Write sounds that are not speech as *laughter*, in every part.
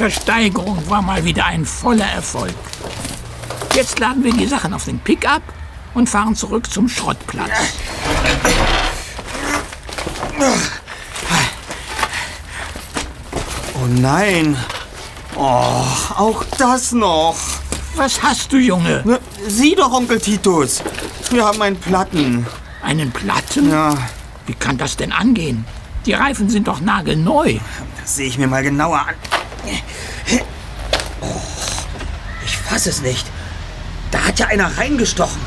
Versteigerung war mal wieder ein voller Erfolg. Jetzt laden wir die Sachen auf den Pickup und fahren zurück zum Schrottplatz. Oh nein. Oh, auch das noch. Was hast du, Junge? Na, sieh doch, Onkel Titus. Wir haben einen Platten. Einen Platten? Ja, Wie kann das denn angehen? Die Reifen sind doch nagelneu. das sehe ich mir mal genauer an. Oh, ich fasse es nicht. Da hat ja einer reingestochen.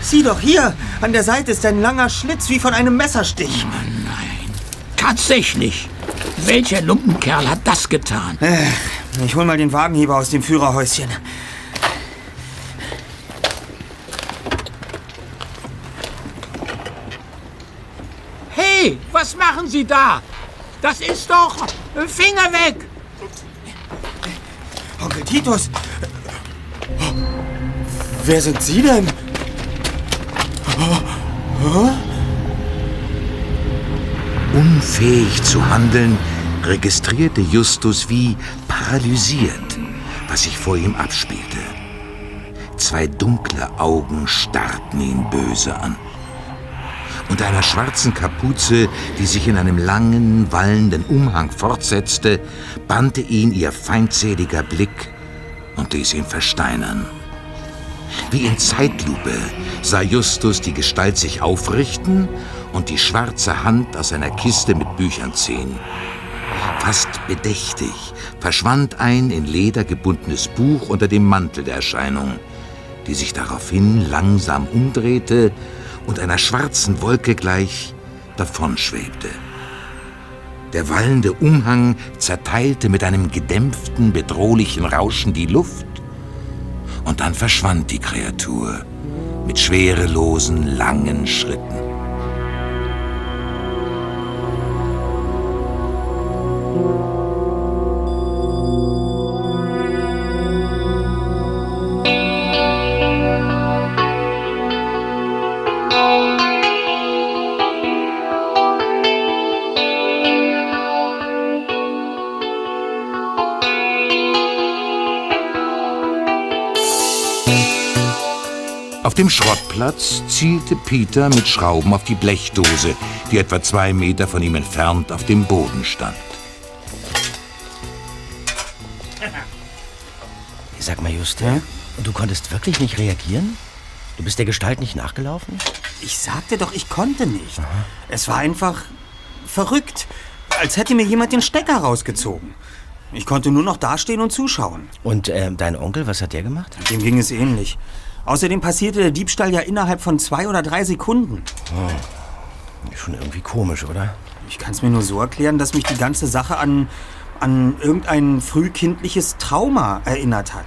Sieh doch hier, an der Seite ist ein langer Schlitz wie von einem Messerstich. Nein. Tatsächlich. Welcher Lumpenkerl hat das getan? Äh, Ich hol mal den Wagenheber aus dem Führerhäuschen. Hey, was machen Sie da? Das ist doch... Finger weg! Onkel Titus! Wer sind Sie denn? Unfähig zu handeln, registrierte Justus wie paralysiert, was sich vor ihm abspielte. Zwei dunkle Augen starrten ihn böse an. Unter einer schwarzen Kapuze, die sich in einem langen, wallenden Umhang fortsetzte, bannte ihn ihr feindseliger Blick und ließ ihn versteinern. Wie in Zeitlupe sah Justus die Gestalt sich aufrichten und die schwarze Hand aus einer Kiste mit Büchern ziehen. Fast bedächtig verschwand ein in Leder gebundenes Buch unter dem Mantel der Erscheinung, die sich daraufhin langsam umdrehte und einer schwarzen Wolke gleich davonschwebte. Der wallende Umhang zerteilte mit einem gedämpften, bedrohlichen Rauschen die Luft und dann verschwand die Kreatur mit schwerelosen, langen Schritten. Dem Schrottplatz zielte Peter mit Schrauben auf die Blechdose, die etwa zwei Meter von ihm entfernt auf dem Boden stand. *laughs* Sag mal, Juste, du konntest wirklich nicht reagieren? Du bist der Gestalt nicht nachgelaufen? Ich sagte doch, ich konnte nicht. Es war einfach verrückt. Als hätte mir jemand den Stecker rausgezogen. Ich konnte nur noch dastehen und zuschauen. Und äh, dein Onkel, was hat der gemacht? Dem ging es ähnlich. Außerdem passierte der Diebstahl ja innerhalb von zwei oder drei Sekunden. Schon irgendwie komisch, oder? Ich kann es mir nur so erklären, dass mich die ganze Sache an, an irgendein frühkindliches Trauma erinnert hat.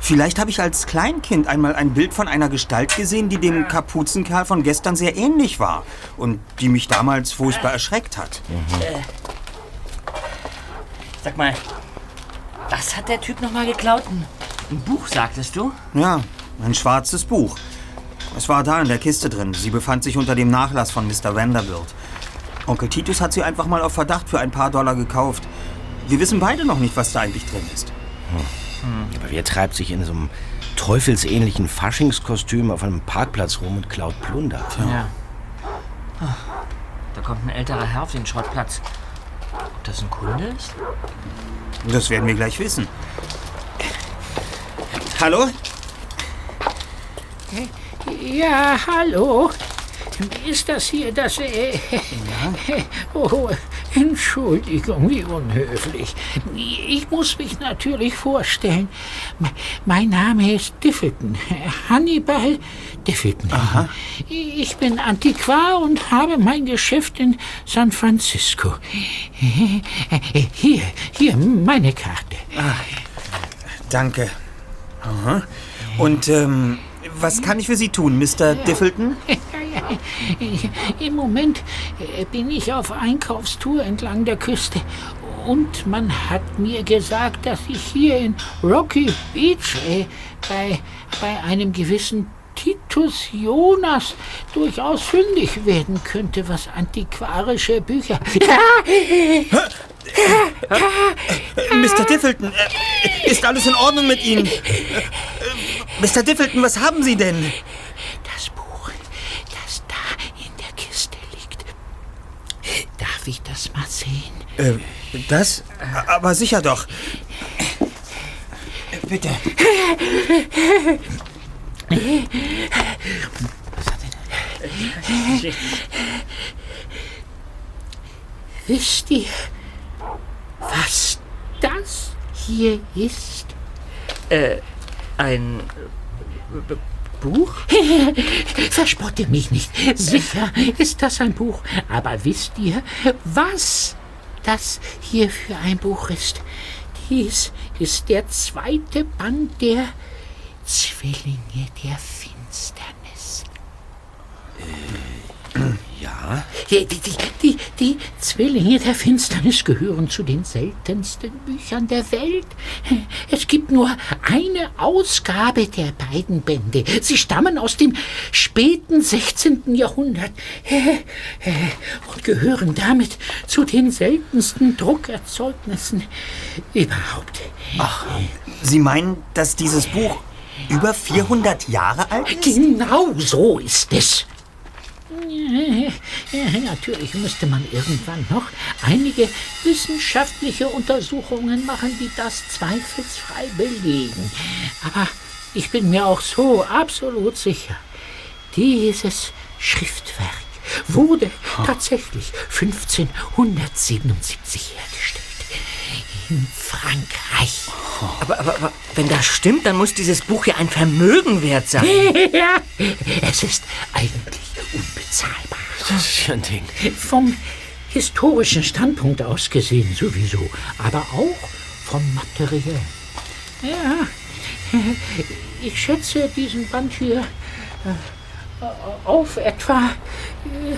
Vielleicht habe ich als Kleinkind einmal ein Bild von einer Gestalt gesehen, die dem Kapuzenkerl von gestern sehr ähnlich war und die mich damals furchtbar erschreckt hat. Sag mal, was hat der Typ nochmal geklaut? Ein Buch, sagtest du? Ja, ein schwarzes Buch. Es war da in der Kiste drin. Sie befand sich unter dem Nachlass von Mr. Vanderbilt. Onkel Titus hat sie einfach mal auf Verdacht für ein paar Dollar gekauft. Wir wissen beide noch nicht, was da eigentlich drin ist. Aber wer treibt sich in so einem teufelsähnlichen Faschingskostüm auf einem Parkplatz rum und klaut Plunder? Ja. Ah, Da kommt ein älterer Herr auf den Schrottplatz. Ob das ein Kunde ist? Das werden wir gleich wissen. Hallo? Ja, hallo. Ist das hier das... Äh, oh, Entschuldigung, wie unhöflich. Ich muss mich natürlich vorstellen. Me- Mein Name ist Diffelton. Hannibal Diffelton. Ich bin Antiquar und habe mein Geschäft in San Francisco. Hier, hier, meine Karte. Danke. Aha. Und, ähm, was kann ich für Sie tun, Mr. Diffelton? *laughs* Im Moment äh, bin ich auf Einkaufstour entlang der Küste. Und man hat mir gesagt, dass ich hier in Rocky Beach äh, bei, bei einem gewissen Titus Jonas durchaus fündig werden könnte, was antiquarische Bücher. *laughs* Mr. Diffelton, äh, ist alles in Ordnung mit Ihnen? *laughs* Mr. Diffelton, was haben Sie denn? Das Buch, das da in der Kiste liegt. Darf ich das mal sehen? Äh, das? Aber sicher doch. Bitte. Wisst ihr, was das hier ist? Äh, ein äh, Buch? *laughs* Verspotte mich nicht. Sicher ist das ein Buch. Aber wisst ihr, was das hier für ein Buch ist? Dies ist der zweite Band der Zwillinge der Finsternis. Ja? Die, die, die, die Zwillinge der Finsternis gehören zu den seltensten Büchern der Welt. Es gibt nur eine Ausgabe der beiden Bände. Sie stammen aus dem späten 16. Jahrhundert und gehören damit zu den seltensten Druckerzeugnissen überhaupt. Ach, Sie meinen, dass dieses Buch über 400 Jahre alt ist? Genau so ist es. Natürlich müsste man irgendwann noch einige wissenschaftliche Untersuchungen machen, die das zweifelsfrei belegen. Aber ich bin mir auch so absolut sicher, dieses Schriftwerk wurde tatsächlich 1577 hergestellt. In Frankreich. Aber, aber, aber wenn das stimmt, dann muss dieses Buch ja ein Vermögen wert sein. *laughs* Ja, es ist eigentlich unbezahlbar. Das ist ja ein Ding. Vom historischen Standpunkt aus gesehen sowieso, aber auch vom materiellen. Ja, ich schätze diesen Band hier äh, auf etwa äh,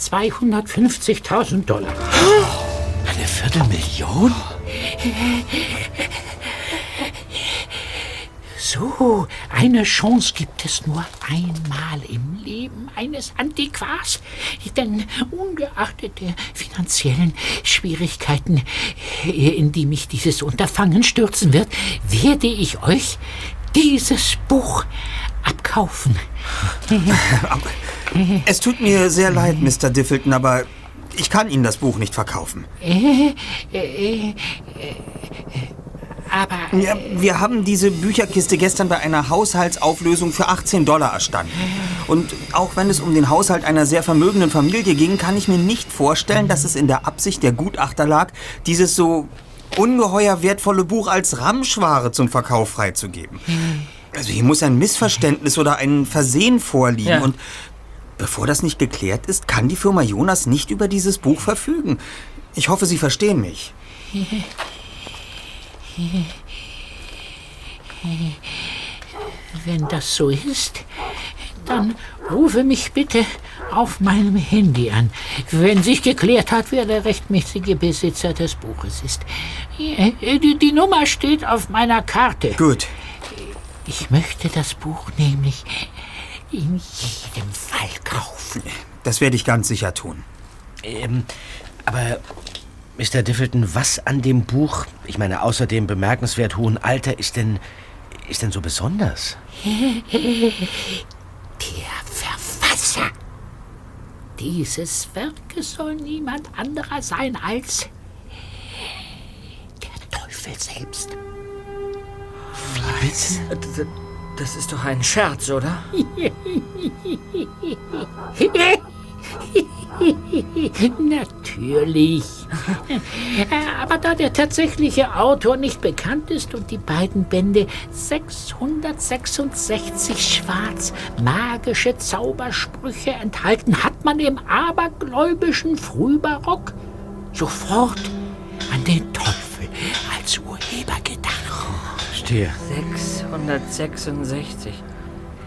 250.000 Dollar. Eine Viertelmillion? So, eine Chance gibt es nur einmal im Leben eines Antiquars. Denn ungeachtet der finanziellen Schwierigkeiten, in die mich dieses Unterfangen stürzen wird, werde ich euch dieses Buch abkaufen. *laughs* Es tut mir sehr leid, Mr. Diffelton, aber ich kann Ihnen das Buch nicht verkaufen. Äh, äh, äh, aber Ja, wir haben diese Bücherkiste gestern bei einer Haushaltsauflösung für 18 Dollar erstanden. Und auch wenn es um den Haushalt einer sehr vermögenden Familie ging, kann ich mir nicht vorstellen, dass es in der Absicht der Gutachter lag, dieses so ungeheuer wertvolle Buch als Ramschware zum Verkauf freizugeben. Also hier muss ein Missverständnis oder ein Versehen vorliegen. Ja. Und bevor das nicht geklärt ist, kann die Firma Jonas nicht über dieses Buch verfügen. Ich hoffe, Sie verstehen mich. wenn das so ist, dann rufe mich bitte auf meinem Handy an, wenn sich geklärt hat, wer der rechtmäßige Besitzer des Buches ist. Äh, Die, die Nummer steht auf meiner Karte. Gut. Ich möchte das Buch nämlich in jedem Fall kaufen. Das werde ich ganz sicher tun. Ähm, aber, Mr. Diffelton, was an dem Buch, ich meine, außer dem bemerkenswert hohen Alter, ist denn, ist denn so besonders? *laughs* Der Verfasser dieses Werkes soll niemand anderer sein als der Teufel selbst. Das- Das ist doch ein Scherz, oder? *laughs* Natürlich. Aber da der tatsächliche Autor nicht bekannt ist und die beiden Bände 666 schwarz magische Zaubersprüche enthalten, hat man im abergläubischen Frühbarock sofort an den Teufel als Urheber gedacht. Verstehe. 666.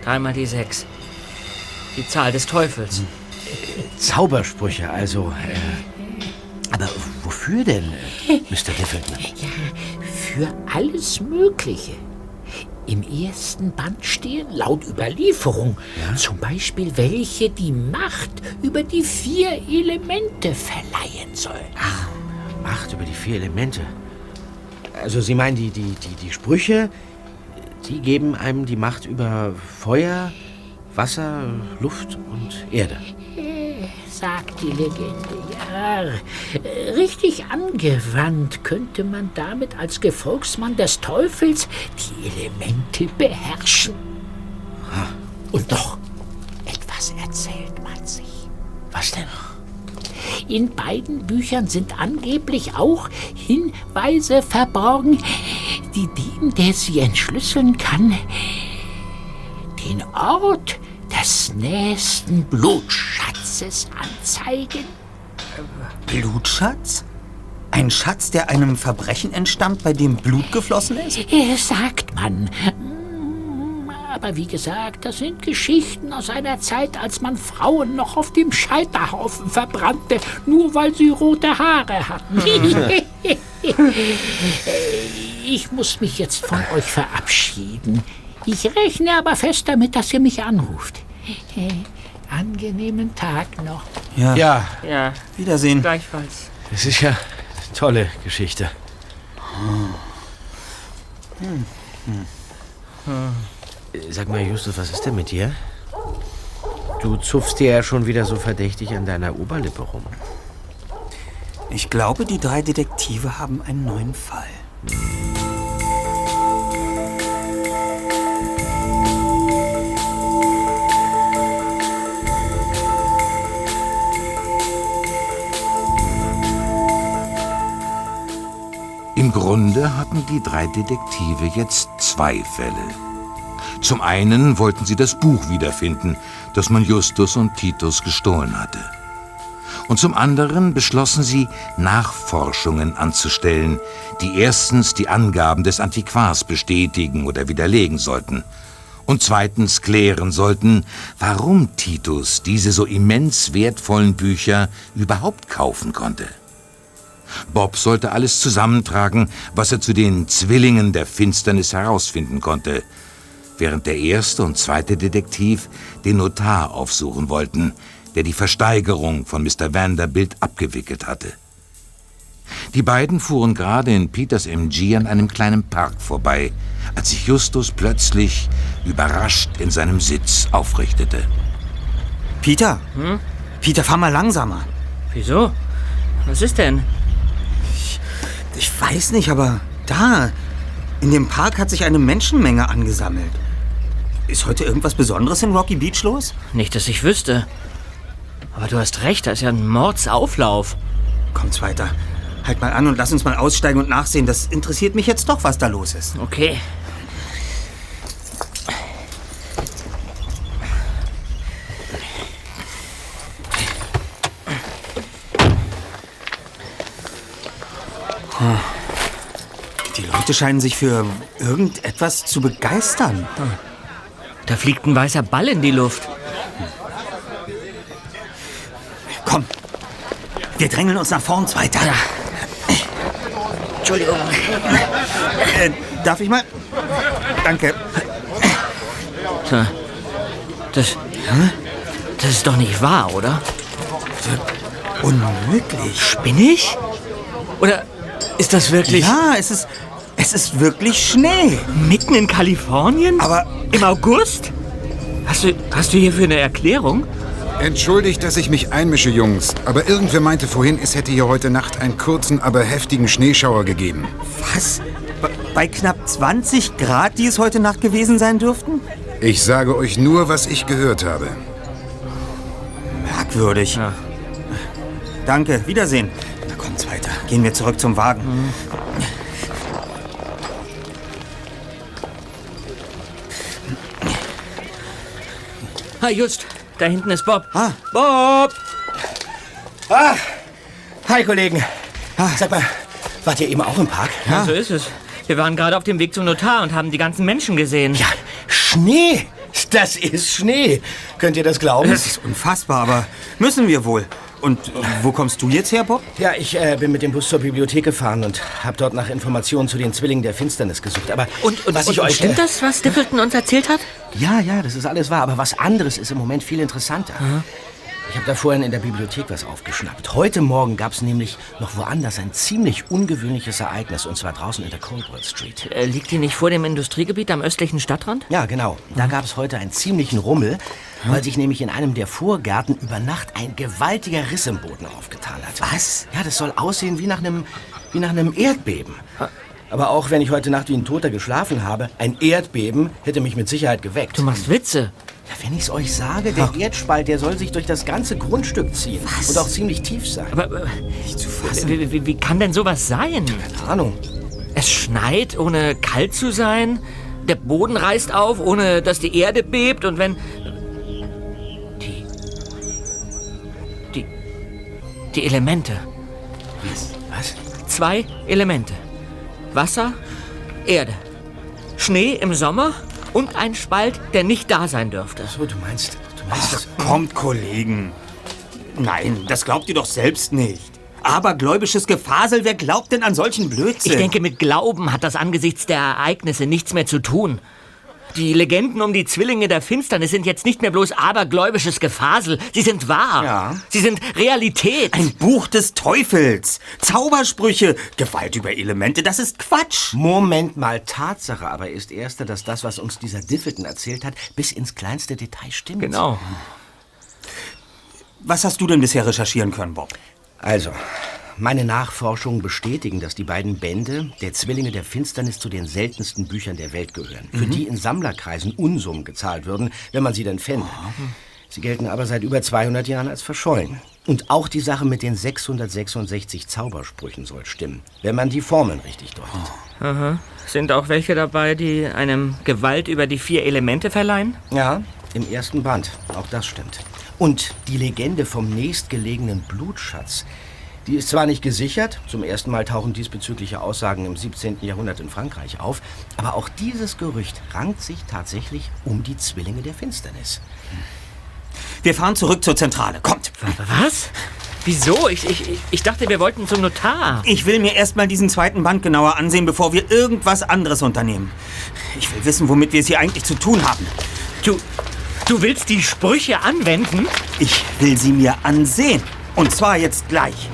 Dreimal die sechs. Die Zahl des Teufels. Zaubersprüche, also. Äh, aber wofür denn, äh, Mr. Diffelton? für alles Mögliche. Im ersten Band stehen laut Überlieferung zum Beispiel welche die Macht über die vier Elemente verleihen sollen. Macht über die vier Elemente. Also Sie meinen, die, die, die, die Sprüche, die geben einem die Macht über Feuer, Wasser, Luft und Erde. sagt die Legende, ja. Richtig angewandt könnte man damit als Gefolgsmann des Teufels die Elemente beherrschen. Und doch, etwas erzählt man sich. Was denn? In beiden Büchern sind angeblich auch Hinweise verborgen, die dem, der sie entschlüsseln kann, den Ort des nächsten Blutschatzes anzeigen. Blutschatz? Ein Schatz, der einem Verbrechen entstammt, bei dem Blut geflossen ist? Äh, Sagt man. Aber wie gesagt, das sind Geschichten aus einer Zeit, als man Frauen noch auf dem Scheiterhaufen verbrannte, nur weil sie rote Haare hatten. *laughs* Ich muss mich jetzt von euch verabschieden. Ich rechne aber fest damit, dass ihr mich anruft. Äh, Angenehmen Tag noch. Ja. Ja, Ja, Wiedersehen. gleichfalls. es ist ja eine tolle Geschichte. Äh, Sag mal, Justus, was ist denn mit dir? Du zupfst dir ja schon wieder so verdächtig an deiner Oberlippe rum. Ich glaube, die drei Detektive haben einen neuen Fall. Im Grunde hatten die drei Detektive jetzt zwei Fälle. Zum einen wollten sie das Buch wiederfinden, das man Justus und Titus gestohlen hatte. Und zum anderen beschlossen sie, Nachforschungen anzustellen, die erstens die Angaben des Antiquars bestätigen oder widerlegen sollten und zweitens klären sollten, warum Titus diese so immens wertvollen Bücher überhaupt kaufen konnte. Bob sollte alles zusammentragen, was er zu den Zwillingen der Finsternis herausfinden konnte, während der erste und zweite Detektiv den Notar aufsuchen wollten, der die Versteigerung von Mr. Vanderbilt abgewickelt hatte. Die beiden fuhren gerade in Peters MG an einem kleinen Park vorbei, als sich Justus plötzlich überrascht in seinem Sitz aufrichtete. Peter? Peter, fahr mal langsamer. Wieso? Was ist denn? Ich weiß nicht, aber da, in dem Park hat sich eine Menschenmenge angesammelt. Ist heute irgendwas Besonderes in Rocky Beach los? Nicht, dass ich wüsste. Aber du hast recht, da ist ja ein Mordsauflauf. Kommt's weiter. Halt mal an und lass uns mal aussteigen und nachsehen. Das interessiert mich jetzt doch, was da los ist. Okay. Die Leute scheinen sich für irgendetwas zu begeistern. Da fliegt ein weißer Ball in die Luft. Komm, wir drängeln uns nach vorn weiter. Entschuldigung. Äh, darf ich mal? Danke. Das. Das ist doch nicht wahr, oder? Unmöglich. Ich? Oder ist das wirklich Ja, es ist, es ist wirklich Schnee. mitten in Kalifornien? Aber Im August? Hast du, hast du hierfür eine Erklärung? Entschuldigt, dass ich mich einmische, Jungs. Aber irgendwer meinte vorhin, es hätte hier heute Nacht einen kurzen, aber heftigen Schneeschauer gegeben. was? Bei- knapp 20 Grad, die es heute Nacht gewesen sein dürften? Ich sage euch nur, was ich gehört habe. Merkwürdig. Ja. Danke, Wiedersehen. Na kommt's weiter. Gehen wir zurück zum Wagen. Ah, just. Da hinten ist Bob. Ah. Bob! Ah, hi Kollegen. Sag mal, wart ihr eben auch im Park? Ja. So ist es. Wir waren gerade auf dem Weg zum Notar und haben die ganzen Menschen gesehen. Ja, Schnee. Das ist Schnee. Könnt ihr das glauben? Das ist unfassbar, aber müssen wir wohl. Und wo kommst du jetzt her, Bob? Ja, ich äh, bin mit dem Bus zur Bibliothek gefahren und habe dort nach Informationen zu den Zwillingen der Finsternis gesucht. Aber Und, und, was und, ich euch stimmt das, was Stapleton uns erzählt hat? Ja, ja, das ist alles wahr. Aber was anderes ist im Moment viel interessanter. Ich habe da vorhin in der Bibliothek was aufgeschnappt. Heute Morgen gab es nämlich noch woanders ein ziemlich ungewöhnliches Ereignis, und zwar draußen in der Coldwell Street. Äh, liegt die nicht vor dem Industriegebiet am östlichen Stadtrand? Ja, genau. Da gab es heute einen ziemlichen Rummel, weil sich nämlich in einem der Vorgärten über Nacht ein gewaltiger Riss im Boden aufgetan hat. Was? Ja, das soll aussehen wie nach einem, wie nach einem Erdbeben. Aber auch wenn ich heute Nacht wie ein Toter geschlafen habe, ein Erdbeben hätte mich mit Sicherheit geweckt. Du machst Witze. Ja, wenn ich's euch sage, der Erdspalt, der soll sich durch das ganze Grundstück ziehen. Und auch ziemlich tief sein. Aber äh, Nicht zu fassen. wie, wie, wie kann denn sowas sein? Keine Ahnung. Es schneit, ohne kalt zu sein. Der Boden reißt auf, ohne dass die Erde bebt. Und wenn. Die Elemente. Was? Zwei Elemente: Wasser, Erde. Schnee im Sommer und ein Spalt, der nicht da sein dürfte. So, du meinst, du meinst das... Kommt, Kollegen. Nein, das glaubt ihr doch selbst nicht. Abergläubisches Gefasel, wer glaubt denn an solchen Blödsinn? Ich denke, mit Glauben hat das angesichts der Ereignisse nichts mehr zu tun. Die Legenden um die Zwillinge der Finsternis sind jetzt nicht mehr bloß abergläubisches Gefasel. Sie sind wahr. Ja. Sie sind Realität. Ein Buch des Teufels. Zaubersprüche. Gewalt über Elemente, das ist Quatsch. Moment mal, Tatsache aber ist erster, dass das, was uns dieser Diffelton erzählt hat, bis ins kleinste Detail stimmt. genau. Was hast du denn bisher recherchieren können, Bob? Also, meine Nachforschungen bestätigen, dass die beiden Bände der Zwillinge der Finsternis zu den seltensten Büchern der Welt gehören, für die in Sammlerkreisen Unsummen gezahlt würden, wenn man sie denn fände. Sie gelten aber seit über 200 Jahren als verschollen. Und auch die Sache mit den 666 Zaubersprüchen soll stimmen, wenn man die Formeln richtig deutet. Sind auch welche dabei, die einem Gewalt über die vier Elemente verleihen? Ja, im ersten Band. Auch das stimmt. Und die Legende vom nächstgelegenen Blutschatz, die ist zwar nicht gesichert, zum ersten Mal tauchen diesbezügliche Aussagen im 17. Jahrhundert in Frankreich auf, aber auch dieses Gerücht rankt sich tatsächlich um die Zwillinge der Finsternis. Wir fahren zurück zur Zentrale. Kommt. Was? Wieso? Ich, ich, ich- ich dachte, wir wollten zum Notar. Ich will mir erstmal diesen zweiten Band genauer ansehen, bevor wir irgendwas anderes unternehmen. Ich will wissen, womit wir es hier eigentlich zu tun haben. Du, du willst die Sprüche anwenden? Ich will sie mir ansehen. Und zwar jetzt gleich.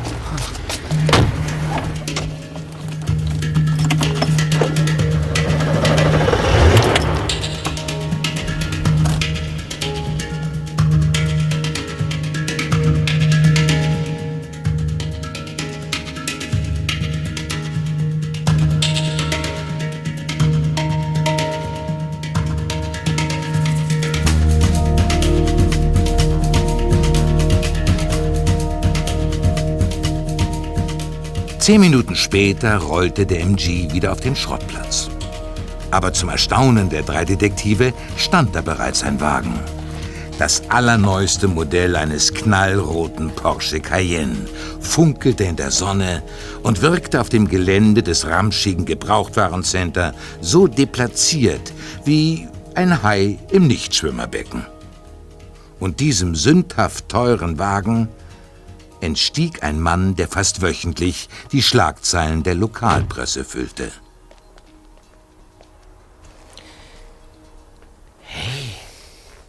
Zehn Minuten später rollte der MG wieder auf den Schrottplatz. Aber zum Erstaunen der drei Detektive stand da bereits ein Wagen. Das allerneueste Modell eines knallroten Porsche Cayenne funkelte in der Sonne und wirkte auf dem Gelände des ramschigen Gebrauchtwarencenter so deplatziert wie ein Hai im Nichtschwimmerbecken. Und diesem sündhaft teuren Wagen entstieg ein Mann, der fast wöchentlich die Schlagzeilen der Lokalpresse füllte.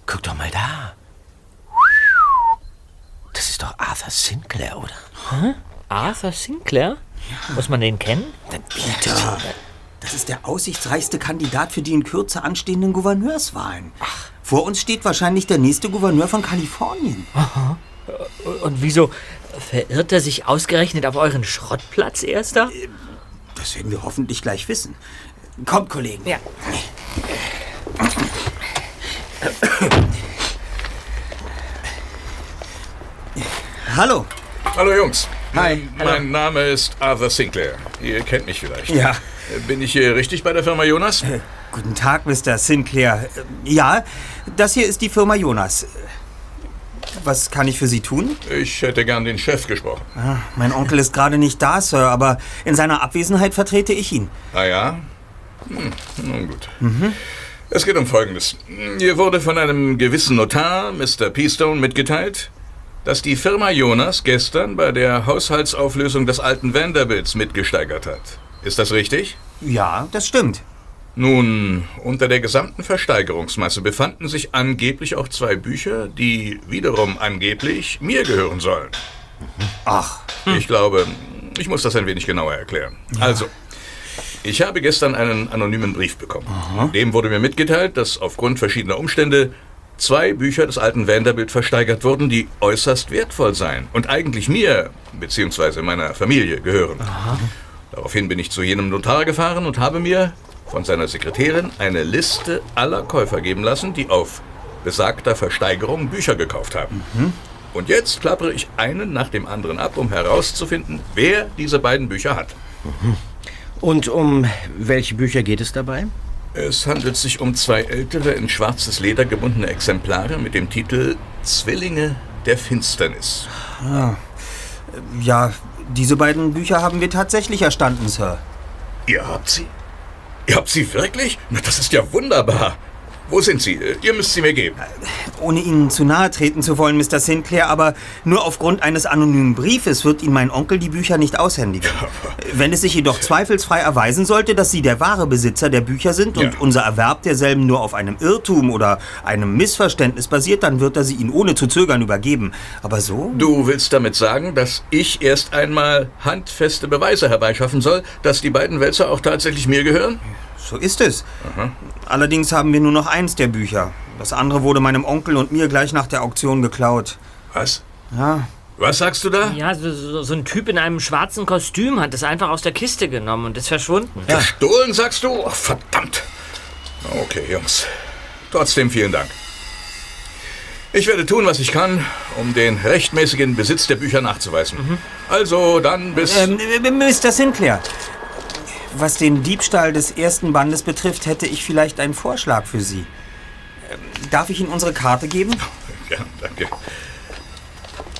Guck doch mal da. Das ist doch Arthur Sinclair, oder? Arthur Sinclair? Muss man den kennen? Peter, das ist der aussichtsreichste Kandidat für die in Kürze anstehenden Gouverneurswahlen. Vor uns steht wahrscheinlich der nächste Gouverneur von Kalifornien. Und wieso verirrt er sich ausgerechnet auf euren Schrottplatz, Erster? Das werden wir hoffentlich gleich wissen. Kommt, Kollegen. Ja. Hallo. Hallo Jungs. Hi. Mein Name ist Arthur Sinclair. Ihr kennt mich vielleicht. Ja. Bin ich hier richtig bei der Firma Jonas? Guten Tag, Mr. Sinclair. Ja, das hier ist die Firma Jonas. Was kann ich für Sie tun? Ich hätte gern den Chef gesprochen. Ah, Mein Onkel ist gerade nicht da, Sir, aber in seiner Abwesenheit vertrete ich ihn. Ah ja? Hm, nun gut. Es geht um Folgendes. Hier wurde von einem gewissen Notar, Mr. Peastone, mitgeteilt, dass die Firma Jonas gestern bei der Haushaltsauflösung des alten Vanderbilts mitgesteigert hat. Ist das richtig? Ja, das stimmt. Nun, unter der gesamten Versteigerungsmasse befanden sich angeblich auch zwei Bücher, die wiederum angeblich mir gehören sollen. Ach, Ich glaube, ich muss das ein wenig genauer erklären. Also, ich habe gestern einen anonymen Brief bekommen. Dem wurde mir mitgeteilt, dass aufgrund verschiedener Umstände zwei Bücher des alten Vanderbilt versteigert wurden, die äußerst wertvoll seien und eigentlich mir bzw. meiner Familie gehören. Daraufhin bin ich zu jenem Notar gefahren und habe mir von seiner Sekretärin eine Liste aller Käufer geben lassen, die auf besagter Versteigerung Bücher gekauft haben. Und jetzt klappere ich einen nach dem anderen ab, um herauszufinden, wer diese beiden Bücher hat. Und um welche Bücher geht es dabei? Es handelt sich um zwei ältere, in schwarzes Leder gebundene Exemplare mit dem Titel Zwillinge der Finsternis. ja, diese beiden Bücher haben wir tatsächlich erstanden, Sir. Ihr habt sie? Ihr habt sie wirklich? Na, das ist ja wunderbar. Wo sind sie? Äh, Ihr müsst sie mir geben. Ohne Ihnen zu nahe treten zu wollen, Mr. Sinclair, aber nur aufgrund eines anonymen Briefes wird Ihnen mein Onkel die Bücher nicht aushändigen. *laughs* Wenn es sich jedoch zweifelsfrei erweisen sollte, dass Sie der wahre Besitzer der Bücher sind und Ja. unser Erwerb derselben nur auf einem Irrtum oder einem Missverständnis basiert, dann wird er sie Ihnen ohne zu zögern übergeben. Aber so? Du willst damit sagen, dass ich erst einmal handfeste Beweise herbeischaffen soll, dass die beiden Wälzer auch tatsächlich mir gehören? So ist es. Allerdings haben wir nur noch eins der Bücher. Das andere wurde meinem Onkel und mir gleich nach der Auktion geklaut. Was? Ja, Was sagst du da? Ja, so, so, so ein Typ in einem schwarzen Kostüm hat es einfach aus der Kiste genommen und ist verschwunden. Gestohlen, sagst du? Ach, verdammt. Okay, Jungs. Trotzdem vielen Dank. Ich werde tun, was ich kann, um den rechtmäßigen Besitz der Bücher nachzuweisen. Also, dann bis... Ähm, Mr. Sinclair, was den Diebstahl des ersten Bandes betrifft, hätte ich vielleicht einen Vorschlag für Sie. Ähm, Darf ich Ihnen unsere Karte geben? Ja, danke.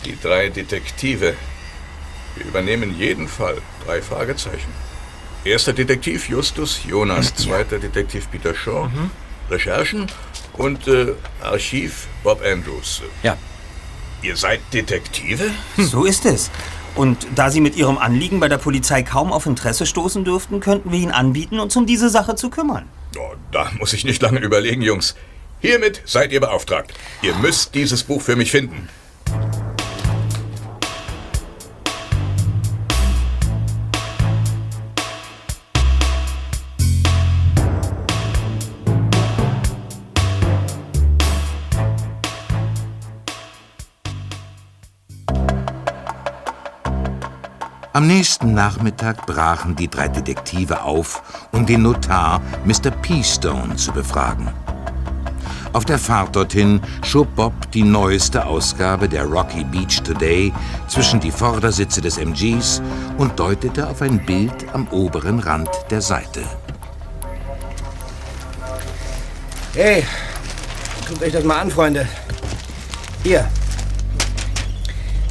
Die drei Detektive. Wir übernehmen jeden Fall. Drei Fragezeichen. Erster Detektiv Justus Jonas, zweiter Detektiv Peter Shaw, Recherchen und äh, Archiv Bob Andrews. Ja. Ihr seid Detektive? So ist es. Und da Sie mit Ihrem Anliegen bei der Polizei kaum auf Interesse stoßen dürften, könnten wir Ihnen anbieten, uns um diese Sache zu kümmern. Oh, da muss ich nicht lange überlegen, Jungs. Hiermit seid ihr beauftragt. Ihr müsst dieses Buch für mich finden. Am nächsten Nachmittag brachen die drei Detektive auf, um den Notar Mr. Peastone zu befragen. Auf der Fahrt dorthin schob Bob die neueste Ausgabe der Rocky Beach Today zwischen die Vordersitze des MGs und deutete auf ein Bild am oberen Rand der Seite. Hey, guckt euch das mal an, Freunde. Hier.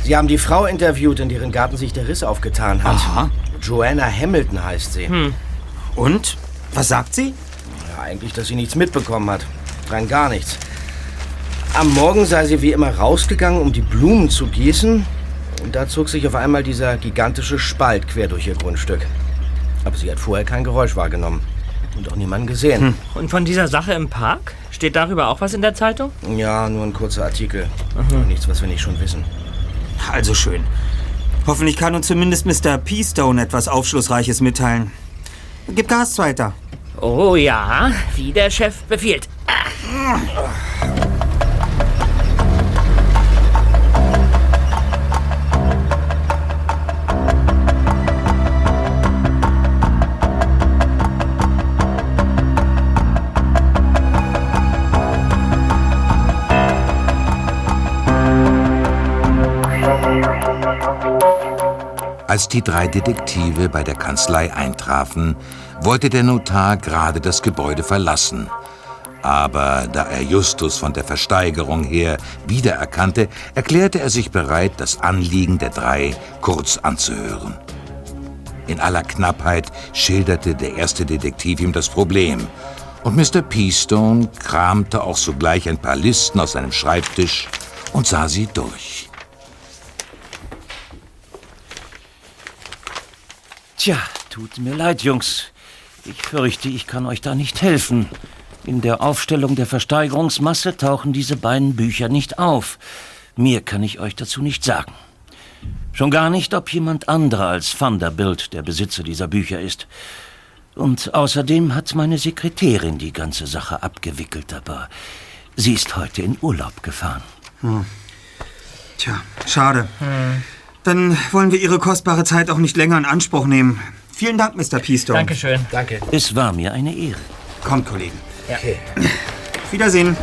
Sie haben die Frau interviewt, in deren Garten sich der Riss aufgetan hat. Aha. Joanna Hamilton heißt sie. Und? Was sagt sie? Ja, eigentlich, dass sie nichts mitbekommen hat. Rein gar nichts. Am Morgen sei sie wie immer rausgegangen, um die Blumen zu gießen. Und da zog sich auf einmal dieser gigantische Spalt quer durch ihr Grundstück. Aber sie hat vorher kein Geräusch wahrgenommen. Und auch niemanden gesehen. Und von dieser Sache im Park? Steht darüber auch was in der Zeitung? Ja, nur ein kurzer Artikel. Nichts, was wir nicht schon wissen. Also schön. Hoffentlich kann uns zumindest Mr. Peastone etwas Aufschlussreiches mitteilen. Gib Gas weiter. Oh ja, wie der Chef befiehlt. Als die drei Detektive bei der Kanzlei eintrafen, wollte der Notar gerade das Gebäude verlassen. Aber da er Justus von der Versteigerung her wiedererkannte, erklärte er sich bereit, das Anliegen der drei kurz anzuhören. In aller Knappheit schilderte der erste Detektiv ihm das Problem. Und Mr. Peastone kramte auch sogleich ein paar Listen aus seinem Schreibtisch und sah sie durch. Tja, tut mir leid, Jungs. Ich fürchte, ich kann euch da nicht helfen. In der Aufstellung der Versteigerungsmasse tauchen diese beiden Bücher nicht auf. Mehr kann ich euch dazu nicht sagen. Schon gar nicht, ob jemand anderer als Vanderbilt der Besitzer dieser Bücher ist. Und außerdem hat meine Sekretärin die ganze Sache abgewickelt, aber sie ist heute in Urlaub gefahren. Hm. Tja, schade. Hm. Dann wollen wir Ihre kostbare Zeit auch nicht länger in Anspruch nehmen. Vielen Dank, Mr. Peastone. Dankeschön. Danke. Es war mir eine Ehre. Kommt, Kollegen. Ja. Okay. Wiedersehen.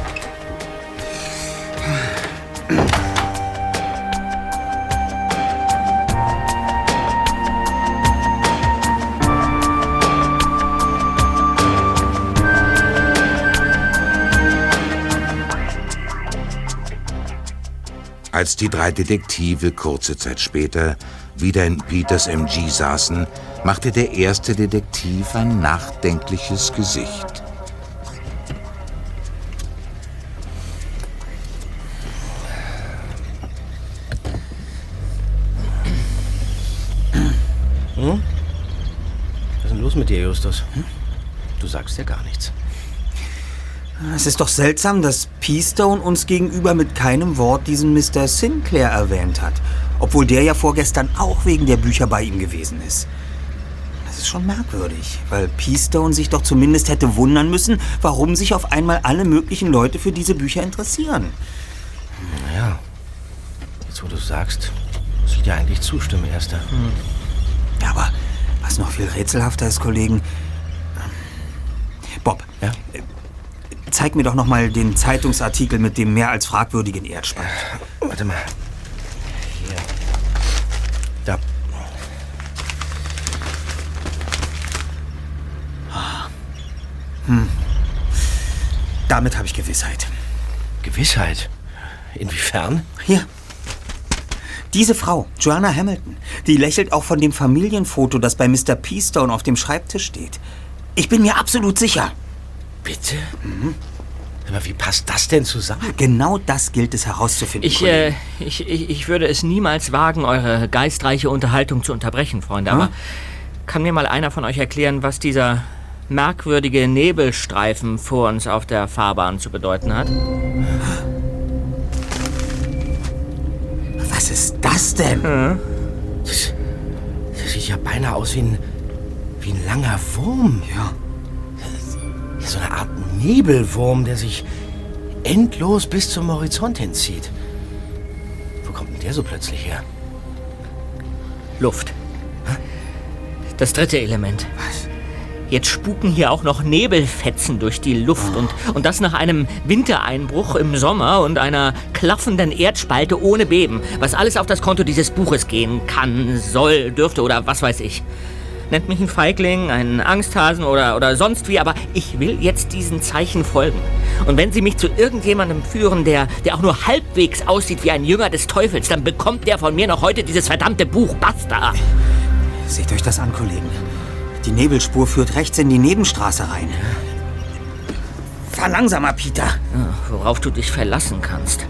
Als die drei Detektive kurze Zeit später wieder in Peters MG saßen, machte der erste Detektiv ein nachdenkliches Gesicht. Hm? Was ist denn los mit dir, Justus? Hm? Du sagst ja gar nichts. Es ist doch seltsam, dass Peastone uns gegenüber mit keinem Wort diesen Mr. Sinclair erwähnt hat. Obwohl der ja vorgestern auch wegen der Bücher bei ihm gewesen ist. Das ist schon merkwürdig, weil Peastone sich doch zumindest hätte wundern müssen, warum sich auf einmal alle möglichen Leute für diese Bücher interessieren. Naja, jetzt wo du sagst, muss ich dir eigentlich zustimmen, Erster. Hm. Ja, aber was noch viel rätselhafter ist, Kollegen. Bob, ja? Zeig mir doch noch mal den Zeitungsartikel mit dem mehr als fragwürdigen Erdspalt. Warte mal. Hier. Da. Hm. Damit habe ich Gewissheit. Gewissheit? Inwiefern? Hier. Diese Frau, Joanna Hamilton, die lächelt auch von dem Familienfoto, das bei Mr. Peastone auf dem Schreibtisch steht. Ich bin mir absolut sicher. Bitte? Mhm. Aber wie passt das denn zusammen? Genau das gilt es herauszufinden. Ich, äh, ich, ich, ich, würde es niemals wagen, eure geistreiche Unterhaltung zu unterbrechen, Freunde. Aber hm? kann mir mal einer von euch erklären, was dieser merkwürdige Nebelstreifen vor uns auf der Fahrbahn zu bedeuten hat? Was ist das denn? Hm? Das, das, sieht ja beinahe aus wie ein, wie ein langer Wurm. Ja. So eine Art Nebelwurm, der sich endlos bis zum Horizont hinzieht. Wo kommt denn der so plötzlich her? Luft. Das dritte Element. Was? Jetzt spuken hier auch noch Nebelfetzen durch die Luft oh. und, und das nach einem Wintereinbruch im Sommer und einer klaffenden Erdspalte ohne Beben, was alles auf das Konto dieses Buches gehen kann, soll, dürfte oder was weiß ich. Nennt mich ein Feigling, einen Angsthasen oder, oder sonst wie, aber ich will jetzt diesen Zeichen folgen. Und wenn sie mich zu irgendjemandem führen, der, der auch nur halbwegs aussieht wie ein Jünger des Teufels, dann bekommt der von mir noch heute dieses verdammte Buch. Basta! Seht euch das an, Kollegen. Die Nebelspur führt rechts in die Nebenstraße rein. Fahr langsamer, Peter. Ja, worauf du dich verlassen kannst.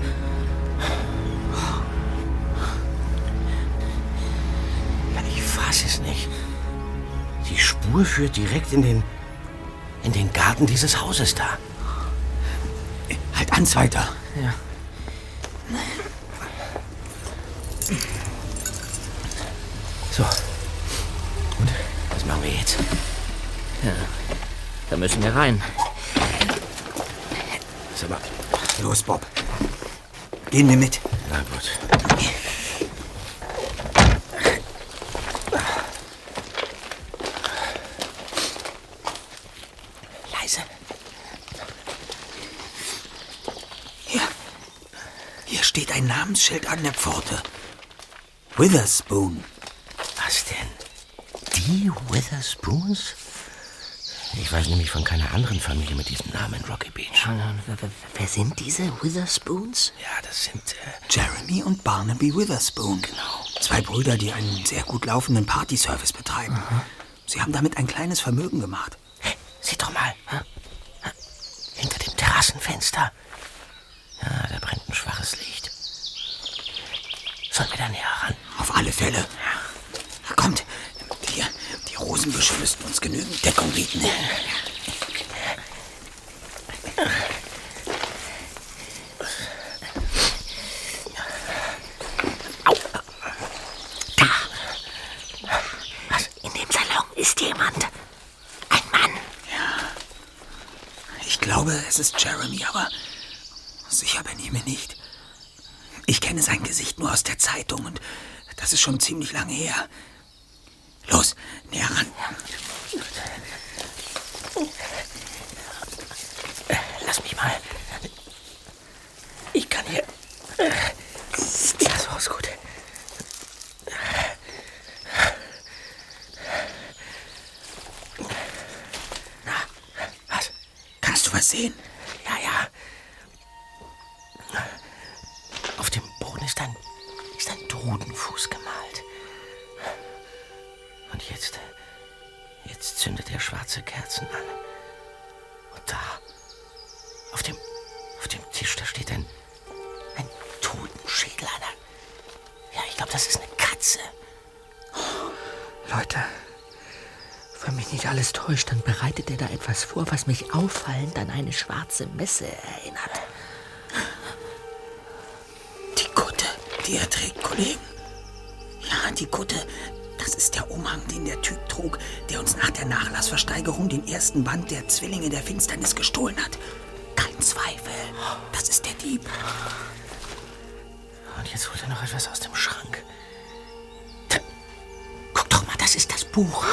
Spur führt direkt in den. in den Garten dieses Hauses da. Halt an, Zweiter. Ja. So. Und was machen wir jetzt? Ja. Da müssen wir rein. Sag mal. Los, Bob. Gehen wir mit. Na gut. Ein Namensschild an der Pforte. Witherspoon. Was denn? Die Witherspoons? Ich weiß nämlich von keiner anderen Familie mit diesem Namen in Rocky Beach. Wer sind diese Witherspoons? Ja, das sind... Äh Jeremy und Barnaby Witherspoon. Genau. Zwei Brüder, die einen sehr gut laufenden Partyservice betreiben. Mhm. Sie haben damit ein kleines Vermögen gemacht. Hey, sieh doch mal. Hinter dem Terrassenfenster. Ja, da brennt ein schwaches Licht. Sollen wir da näher ran? Auf alle Fälle. Kommt, hier, die Rosenbüsche müssten uns genügend Deckung bieten. Was? In dem Salon ist jemand. Ein Mann. Ich glaube, es ist Jeremy, aber sicher bin ich mir nicht. Ich kenne sein Gesicht nur aus der Zeitung und das ist schon ziemlich lange her. Los, näher ran. Lass mich mal. Ich kann hier. Ja, so ist gut. Was? Kannst du was sehen? Dann bereitet er da etwas vor, was mich auffallend an eine schwarze Messe erinnert. die Kutte, die er trägt, Kollegen. Ja, die Kutte. Das ist der Umhang, den der Typ trug, der uns nach der Nachlassversteigerung den ersten Band der Zwillinge der Finsternis gestohlen hat. Kein Zweifel. Das ist der Dieb. Und jetzt holt er noch etwas aus dem Schrank. Guck doch mal, das ist das Buch.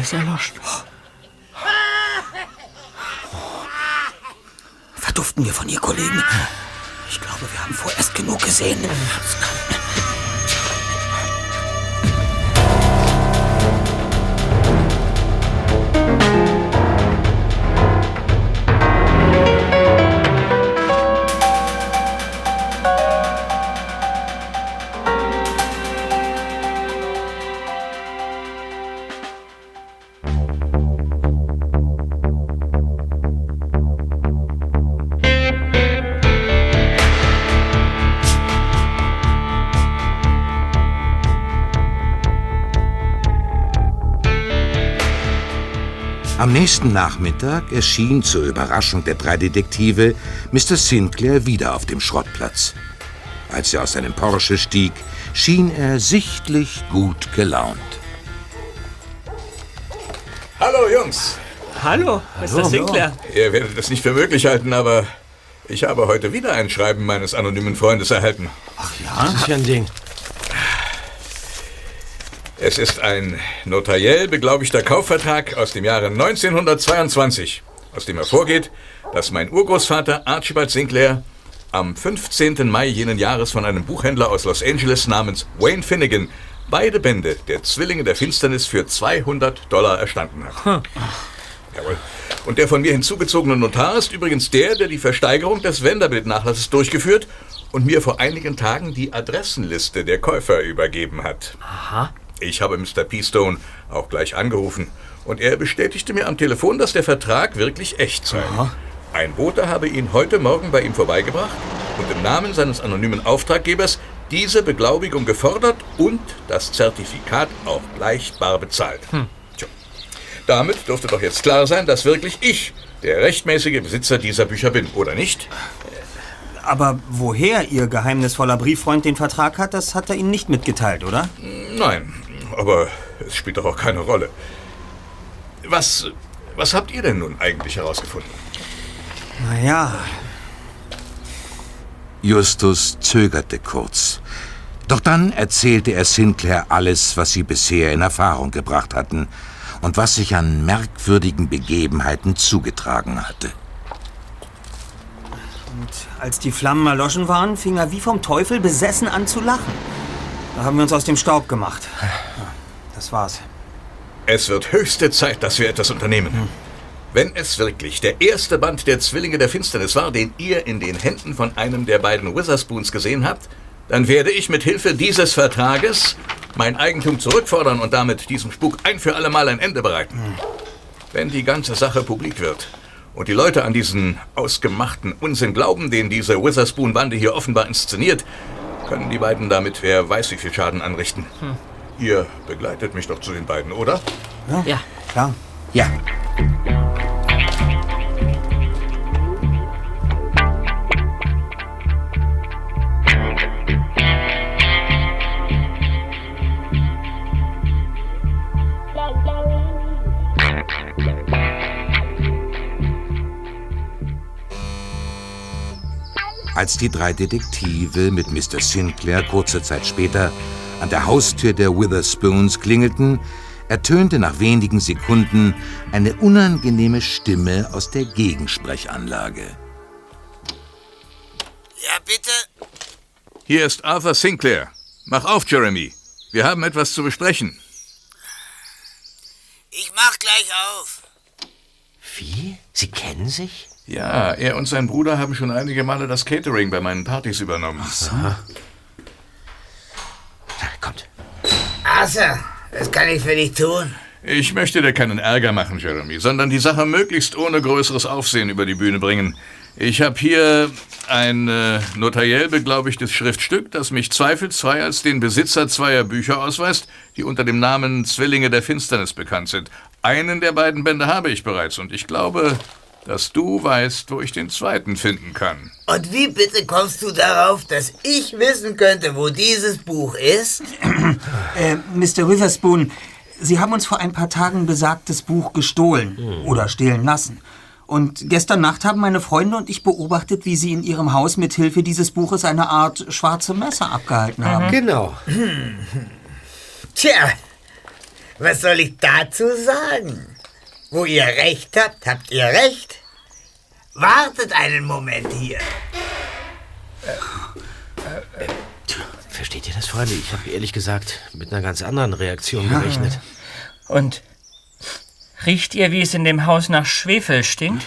Ist erloschen. verduften wir von ihr, Kollegen. Ich glaube, wir haben vorerst genug gesehen. Nächsten Nachmittag erschien zur Überraschung der drei Detektive Mr. Sinclair wieder auf dem Schrottplatz. Als er aus seinem Porsche stieg, schien er sichtlich gut gelaunt. Hallo Jungs. Hallo, Mr. Sinclair. Ihr werdet es nicht für möglich halten, aber ich habe heute wieder ein Schreiben meines anonymen Freundes erhalten. Das ist ja ein Ding. Es ist ein notariell beglaubigter Kaufvertrag aus dem Jahre 1922, aus dem hervorgeht, dass mein Urgroßvater Archibald Sinclair am 15. Mai jenen Jahres von einem Buchhändler aus Los Angeles namens Wayne Finnegan beide Bände der Zwillinge der Finsternis für 200 Dollar erstanden hat. Jawohl. Und der von mir hinzugezogene Notar ist übrigens der, der die Versteigerung des Vanderbilt-Nachlasses durchgeführt und mir vor einigen Tagen die Adressenliste der Käufer übergeben hat. Aha. Ich habe Mr. Peastone auch gleich angerufen und er bestätigte mir am Telefon, dass der Vertrag wirklich echt sei. Ein Bote habe ihn heute Morgen bei ihm vorbeigebracht und im Namen seines anonymen Auftraggebers diese Beglaubigung gefordert und das Zertifikat auch gleich bar bezahlt. Tja. Damit dürfte doch jetzt klar sein, dass wirklich ich der rechtmäßige Besitzer dieser Bücher bin, oder nicht? Aber woher Ihr geheimnisvoller Brieffreund den Vertrag hat, das hat er Ihnen nicht mitgeteilt, oder? Nein, aber es spielt doch auch keine Rolle. Was, was habt ihr denn nun eigentlich herausgefunden? Naja, Justus zögerte kurz. Doch dann erzählte er Sinclair alles, was sie bisher in Erfahrung gebracht hatten und was sich an merkwürdigen Begebenheiten zugetragen hatte. Und als die Flammen erloschen waren, fing er wie vom Teufel besessen an zu lachen. Da haben wir uns aus dem Staub gemacht. Das war's. Es wird höchste Zeit, dass wir etwas unternehmen. Wenn es wirklich der erste Band der Zwillinge der Finsternis war, den ihr in den Händen von einem der beiden Witherspoons gesehen habt, dann werde ich mit Hilfe dieses Vertrages mein Eigentum zurückfordern und damit diesem Spuk ein für alle Mal ein Ende bereiten. Wenn die ganze Sache publik wird und die Leute an diesen ausgemachten Unsinn glauben, den diese Witherspoon-Bande hier offenbar inszeniert, können die beiden damit wer weiß wie viel Schaden anrichten. Ihr begleitet mich doch zu den beiden, oder? Ja. Ja. Klar. Ja, Als die drei Detektive mit Mr. Sinclair kurze Zeit später an der Haustür der Witherspoons klingelten, ertönte nach wenigen Sekunden eine unangenehme Stimme aus der Gegensprechanlage. Ja, bitte? Hier ist Arthur Sinclair. Mach auf, Jeremy. Wir haben etwas zu besprechen. Ich mach gleich auf. Wie? Sie kennen sich? Ja, er und sein Bruder haben schon einige Male das Catering bei meinen Partys übernommen. Na, kommt. Arthur, was kann ich für dich tun? Ich möchte dir keinen Ärger machen, Jeremy, sondern die Sache möglichst ohne größeres Aufsehen über die Bühne bringen. Ich habe hier ein äh, notariell beglaubigtes Schriftstück, das mich zweifelsfrei als den Besitzer zweier Bücher ausweist, die unter dem Namen Zwillinge der Finsternis bekannt sind. Einen der beiden Bände habe ich bereits und ich glaube, dass du weißt, wo ich den zweiten finden kann. Und wie bitte kommst du darauf, dass ich wissen könnte, wo dieses Buch ist? *clears throat* Äh, Mr. Witherspoon, Sie haben uns vor ein paar Tagen besagtes Buch gestohlen oder stehlen lassen. Und gestern Nacht haben meine Freunde und ich beobachtet, wie Sie in Ihrem Haus mit Hilfe dieses Buches eine Art schwarze Messer abgehalten haben. Genau. Tja, was soll ich dazu sagen? Wo ihr recht habt, habt ihr recht. Wartet einen Moment hier. Versteht ihr das, Freunde? Ich habe ehrlich gesagt mit einer ganz anderen Reaktion gerechnet. Und riecht ihr, wie es in dem Haus nach Schwefel stinkt?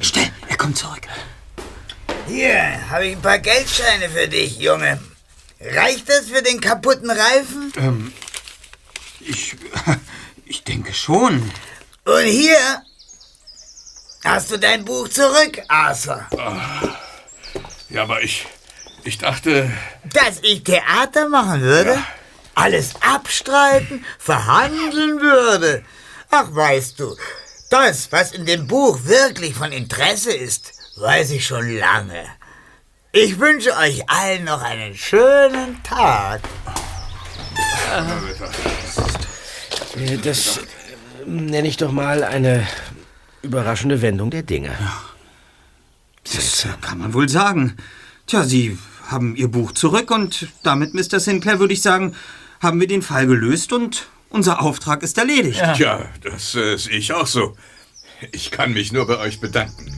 Schnell, er kommt zurück. Hier habe ich ein paar Geldscheine für dich, Junge. Reicht das für den kaputten Reifen? Ähm, ich, ich denke schon. Und hier hast du dein Buch zurück, Arthur. Ja, aber ich. Ich dachte. Dass ich Theater machen würde? Alles abstreiten, verhandeln würde? Ach, weißt du, das, was in dem Buch wirklich von Interesse ist, weiß ich schon lange. Ich wünsche euch allen noch einen schönen Tag. Äh, Das äh, nenne ich doch mal eine überraschende Wendung der Dinge. Das kann man wohl sagen. Tja, Sie haben Ihr Buch zurück und damit, Mr. Sinclair, würde ich sagen, haben wir den Fall gelöst und unser Auftrag ist erledigt. Tja, das äh, sehe ich auch so. Ich kann mich nur bei euch bedanken.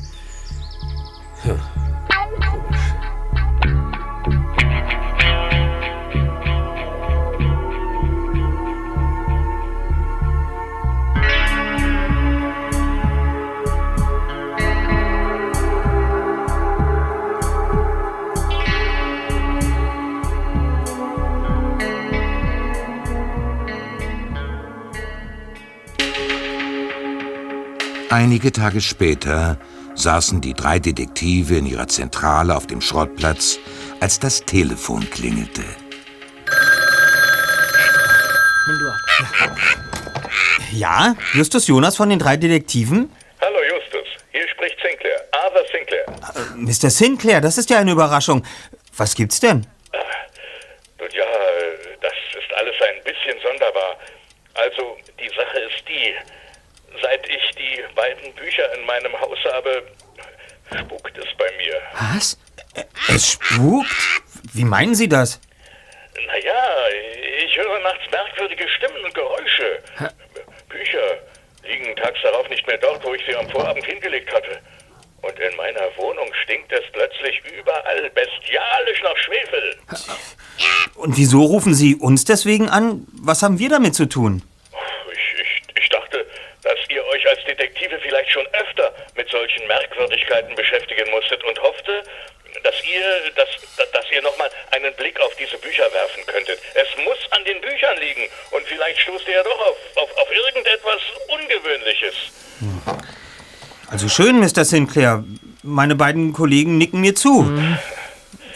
Einige Tage später saßen die drei Detektive in ihrer Zentrale auf dem Schrottplatz, als das Telefon klingelte. Ja, Justus Jonas von den drei Detektiven? Hallo Justus, hier spricht Sinclair, Arthur Sinclair. Mr. Sinclair, das ist ja eine Überraschung. Was gibt's denn? Nun ja, das ist alles ein bisschen sonderbar. Also, die Sache ist die, seit ich die beiden Bücher in meinem Haus habe, spukt es bei mir. Was? Es spukt? Wie meinen Sie das? Naja, ich höre nachts merkwürdige Stimmen und Geräusche. Bücher liegen tags darauf nicht mehr dort, wo ich sie am Vorabend hingelegt hatte. Und in meiner Wohnung stinkt es plötzlich überall bestialisch nach Schwefel. Und wieso rufen Sie uns deswegen an? Was haben wir damit zu tun? Ich, ich, ich dachte, dass ihr euch als Detektive vielleicht schon öfter mit solchen Merkwürdigkeiten beschäftigen musstet und hoffte, dass ihr, dass, dass ihr nochmal einen Blick auf diese Bücher werfen könntet. Es muss an den Büchern liegen und vielleicht stoßt ihr ja doch auf, auf, auf irgendetwas Ungewöhnliches. Also schön, Mr. Sinclair. Meine beiden Kollegen nicken mir zu.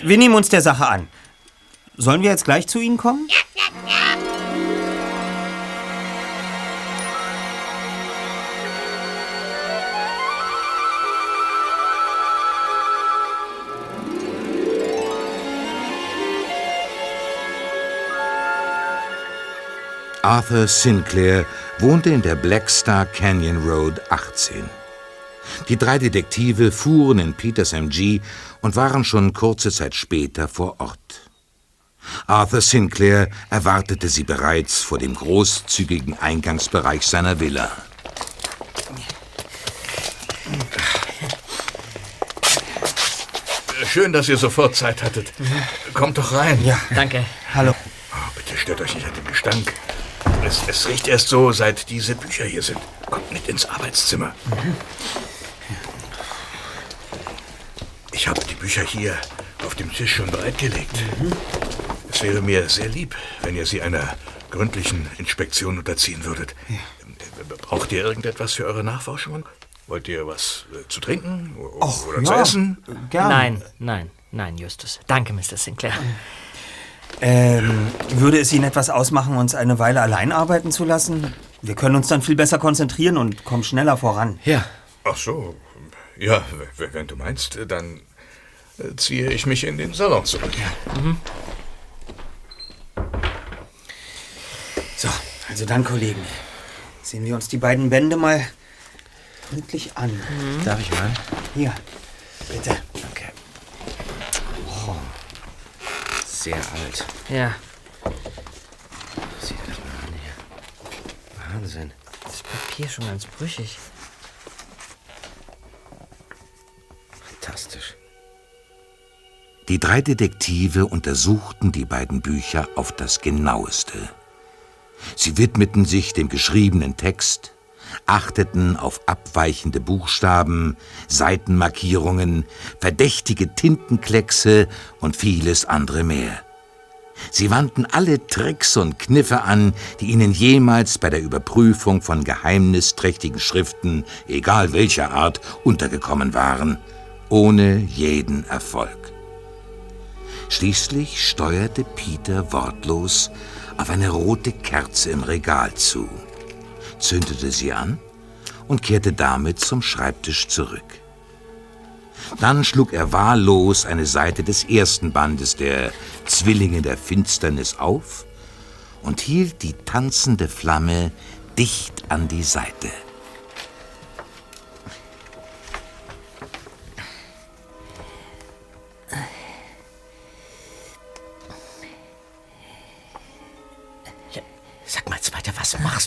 Wir nehmen uns der Sache an. Sollen wir jetzt gleich zu Ihnen kommen? Arthur Sinclair wohnte in der Blackstar Canyon Road 18. Die drei Detektive fuhren in Peters MG und waren schon kurze Zeit später vor Ort. Arthur Sinclair erwartete sie bereits vor dem großzügigen Eingangsbereich seiner Villa. Schön, dass ihr sofort Zeit hattet. Kommt doch rein. Ja. Danke. Hallo. Oh, bitte stört euch nicht an den Gestank. Es, es riecht erst so, seit diese Bücher hier sind. Kommt mit ins Arbeitszimmer. Ich habe die Bücher hier auf dem Tisch schon bereitgelegt. Es wäre mir sehr lieb, wenn ihr sie einer gründlichen Inspektion unterziehen würdet. Braucht ihr irgendetwas für eure Nachforschungen? Wollt ihr was äh, zu trinken o- Och, oder zu ja, essen? Gerne. Nein, nein, nein, Justus. Danke, Mr. Sinclair. Ähm, würde es Ihnen etwas ausmachen, uns eine Weile allein arbeiten zu lassen? Wir können uns dann viel besser konzentrieren und kommen schneller voran. Ja. Ach so. Ja, wenn du meinst, dann äh, ziehe ich mich in den Salon zurück. So, also dann, Kollegen. Sehen wir uns die beiden Bände mal gründlich an. Darf ich mal? Hier, bitte. Danke. Oh. Sehr alt. Ja, Sieh dir das mal an hier. Wahnsinn. das Papier schon ganz brüchig. Fantastisch. Die drei Detektive untersuchten die beiden Bücher auf das genaueste. Sie widmeten sich dem geschriebenen Text, achteten auf abweichende Buchstaben, Seitenmarkierungen, verdächtige Tintenkleckse und vieles andere mehr. Sie wandten alle Tricks und Kniffe an, die ihnen jemals bei der Überprüfung von geheimnisträchtigen Schriften, egal welcher Art, untergekommen waren, ohne jeden Erfolg. Schließlich steuerte Peter wortlos auf eine rote Kerze im Regal zu, zündete sie an und kehrte damit zum Schreibtisch zurück. Dann schlug er wahllos eine Seite des ersten Bandes der Zwillinge der Finsternis auf und hielt die tanzende Flamme dicht an die Seite.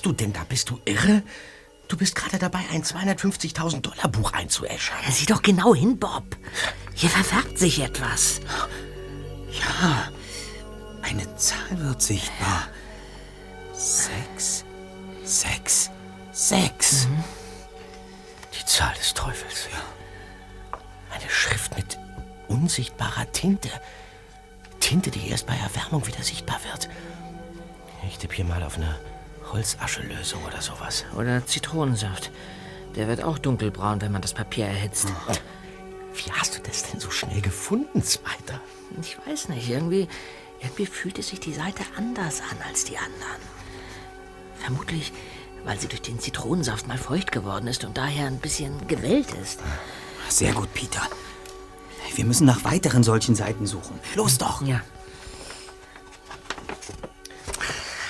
Machst du denn da? Bist du irre? Du bist gerade dabei, ein 250.000 Dollar Buch einzuäschern. Sieh doch genau hin, Bob. Hier verfärbt sich etwas. Ja, eine Zahl wird sichtbar. Sechs, sechs, sechs. Die Zahl des Teufels. Ja. Eine Schrift mit unsichtbarer Tinte. Tinte, die erst bei Erwärmung wieder sichtbar wird. Ich tippe hier mal auf eine Holzaschelösung oder sowas. Oder Zitronensaft. Der wird auch dunkelbraun, wenn man das Papier erhitzt. Wie hast du das denn so schnell gefunden, Zweiter? Ich weiß nicht, irgendwie, irgendwie fühlte sich die Seite anders an als die anderen. Vermutlich, weil sie durch den Zitronensaft mal feucht geworden ist und daher ein bisschen gewellt ist. Sehr gut, Peter. Wir müssen nach weiteren solchen Seiten suchen. Los doch. Ja.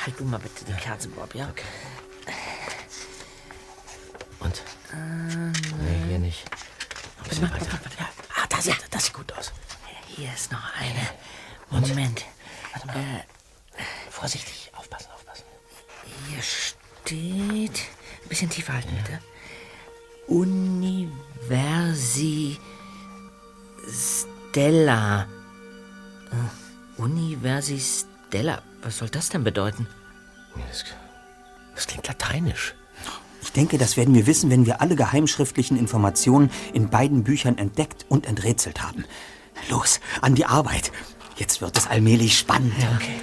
Halt du mal bitte die Kerze, Bob, ja? Okay. Und? nee, hier nicht. Ein bisschen weiter. Ja. Ah, das, sieht- das sieht gut aus. Hier ist noch eine. Moment. Warte mal. Äh, Vorsichtig, aufpassen, aufpassen. hier steht. Ein bisschen tiefer halten, bitte. Universi Stella. Äh, Universi Stella. Was soll das denn bedeuten? Das, das klingt lateinisch. Ich denke, das werden wir wissen, wenn wir alle geheimschriftlichen Informationen in beiden Büchern entdeckt und enträtselt haben. Los, an die Arbeit. Jetzt wird es allmählich spannend. okay.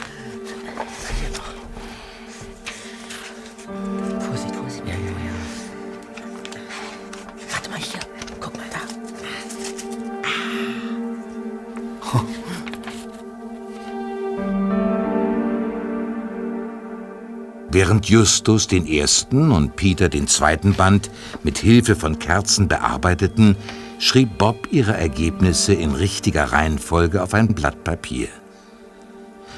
Während Justus den ersten und Peter den zweiten Band mit Hilfe von Kerzen bearbeiteten, schrieb Bob ihre Ergebnisse in richtiger Reihenfolge auf ein Blatt Papier.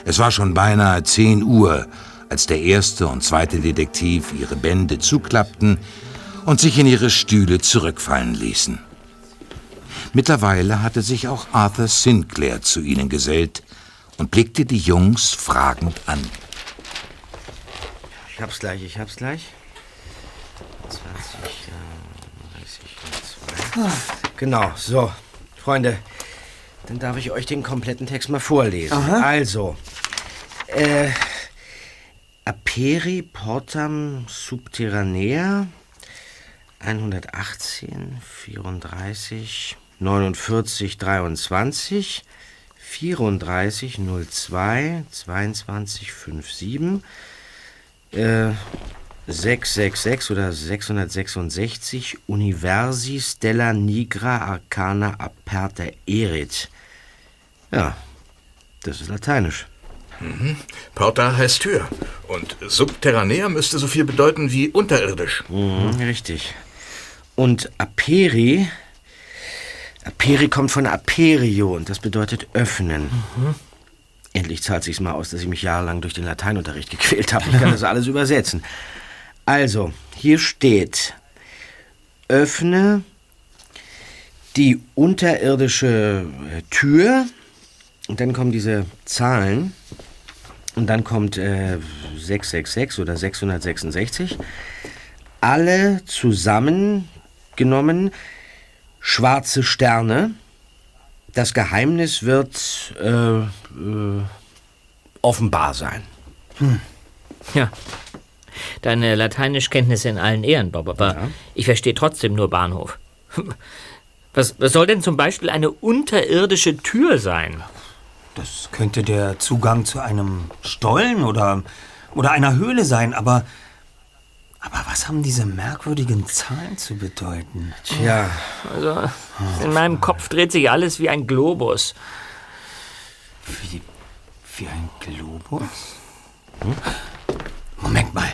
Es war schon beinahe 10 Uhr, als der erste und zweite Detektiv ihre Bände zuklappten und sich in ihre Stühle zurückfallen ließen. Mittlerweile hatte sich auch Arthur Sinclair zu ihnen gesellt und blickte die Jungs fragend an. Ich hab's gleich, ich hab's gleich. 20, äh, 30, 2. Genau, so. Freunde, dann darf ich euch den kompletten Text mal vorlesen. Aha. Also, äh, Aperi portam subterranea 118, 34, 49, 23, 34, 02, 22, 57, äh, 666 oder 666 Universi Stella Nigra Arcana Aperta Erit. Ja, das ist lateinisch. Mhm. Porta heißt Tür. Und subterranea müsste so viel bedeuten wie unterirdisch. Mhm, richtig. Und Aperi, Aperi kommt von Aperio und das bedeutet öffnen. Endlich zahlt sich's mal aus, dass ich mich jahrelang durch den Lateinunterricht gequält habe. Ich kann das alles übersetzen. Also, hier steht, öffne die unterirdische äh, Tür und dann kommen diese Zahlen und dann kommt äh, 666 oder 666. Alle zusammengenommen schwarze Sterne. Das Geheimnis wird äh, äh, offenbar sein. Ja. Deine Lateinischkenntnisse in allen Ehren, Bob, aber ich verstehe trotzdem nur Bahnhof. Was, was soll denn zum Beispiel eine unterirdische Tür sein? Das könnte der Zugang zu einem Stollen oder, oder einer Höhle sein, aber. Aber was haben diese merkwürdigen Zahlen zu bedeuten? Tja. Also, in meinem Kopf dreht sich alles wie ein Globus. Wie, wie ein Globus? Hm? Moment mal.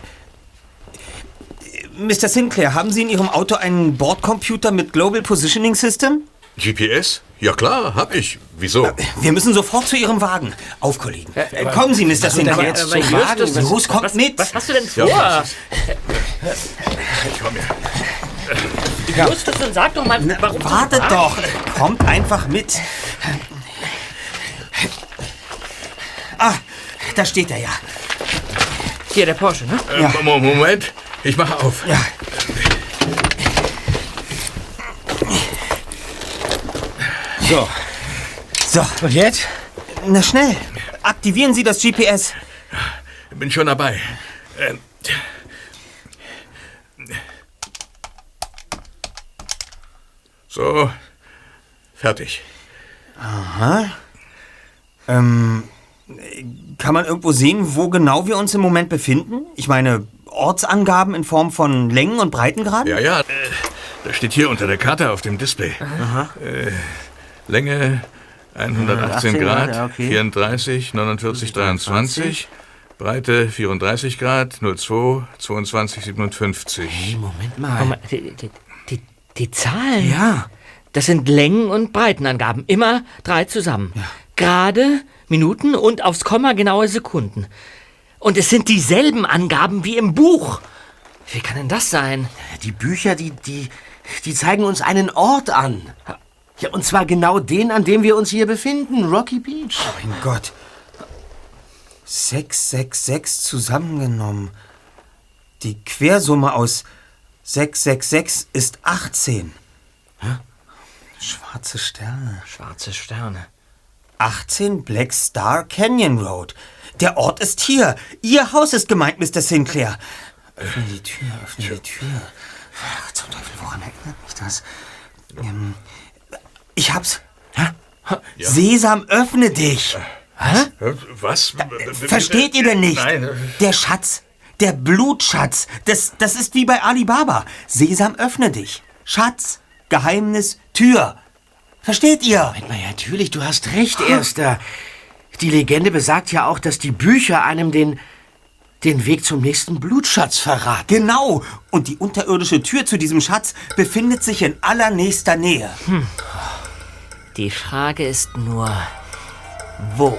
Mr. Sinclair, haben Sie in Ihrem Auto einen Bordcomputer mit Global Positioning System? GPS? Ja klar, hab ich. Wieso? Wir müssen sofort zu Ihrem Wagen. Auf, Kollegen. Äh, kommen Sie, Mr. Sinclair. jetzt zum Wagen? Los, Los, kommt was, mit. Was hast du denn Ja, vor? was Ich komm her. Justus, dann sag doch mal, warum Wartet doch. Kommt einfach mit. Ah, da steht er ja. Hier, der Porsche, ne? Äh, Mo- Moment, ich mache auf. Ja. So. So. Und jetzt? Na schnell. Aktivieren Sie das GPS. Bin schon dabei. Ähm, So, fertig. Aha. Ähm, kann man irgendwo sehen, wo genau wir uns im Moment befinden? Ich meine, Ortsangaben in Form von Längen und Breitengraden? Ja, ja, äh, das steht hier unter der Karte auf dem Display. Äh, Länge 118 118 Grad, Grad, ja, okay. 34, 49, 23. Breite 34 Grad, 02, 22, 57. Moment mal. Mal, die, die, die, die Zahlen. Ja. Das sind Längen- und Breitenangaben. Immer drei zusammen. Gerade, Minuten und aufs Komma genaue Sekunden. Und es sind dieselben Angaben wie im Buch. Wie kann denn das sein? Die Bücher, die, die, die zeigen uns einen Ort an. Ja, und zwar genau den, an dem wir uns hier befinden, Rocky Beach. Mein Gott. 666 zusammengenommen. Die Quersumme aus 666 ist 18. Schwarze Sterne. Schwarze Sterne. 18 Black Star Canyon Road. Der Ort ist hier. Ihr Haus ist gemeint, Mr. Sinclair. Öffne die Tür, öffne die Tür. Ach, zum Teufel, woran erinnert mich das? Ähm, ich hab's. Sesam, öffne dich. Hä? Was? Versteht ihr denn nicht? Nein. Der Schatz, der Blutschatz, das, das ist wie bei Alibaba. Sesam, öffne dich. Schatz, Geheimnis, Tür. Versteht ihr? Moment mal, ja, natürlich, du hast recht, Erster. Die Legende besagt ja auch, dass die Bücher einem den, den Weg zum nächsten Blutschatz verraten. Genau. Und die unterirdische Tür zu diesem Schatz befindet sich in allernächster Nähe. Hm. Die Frage ist nur, wo?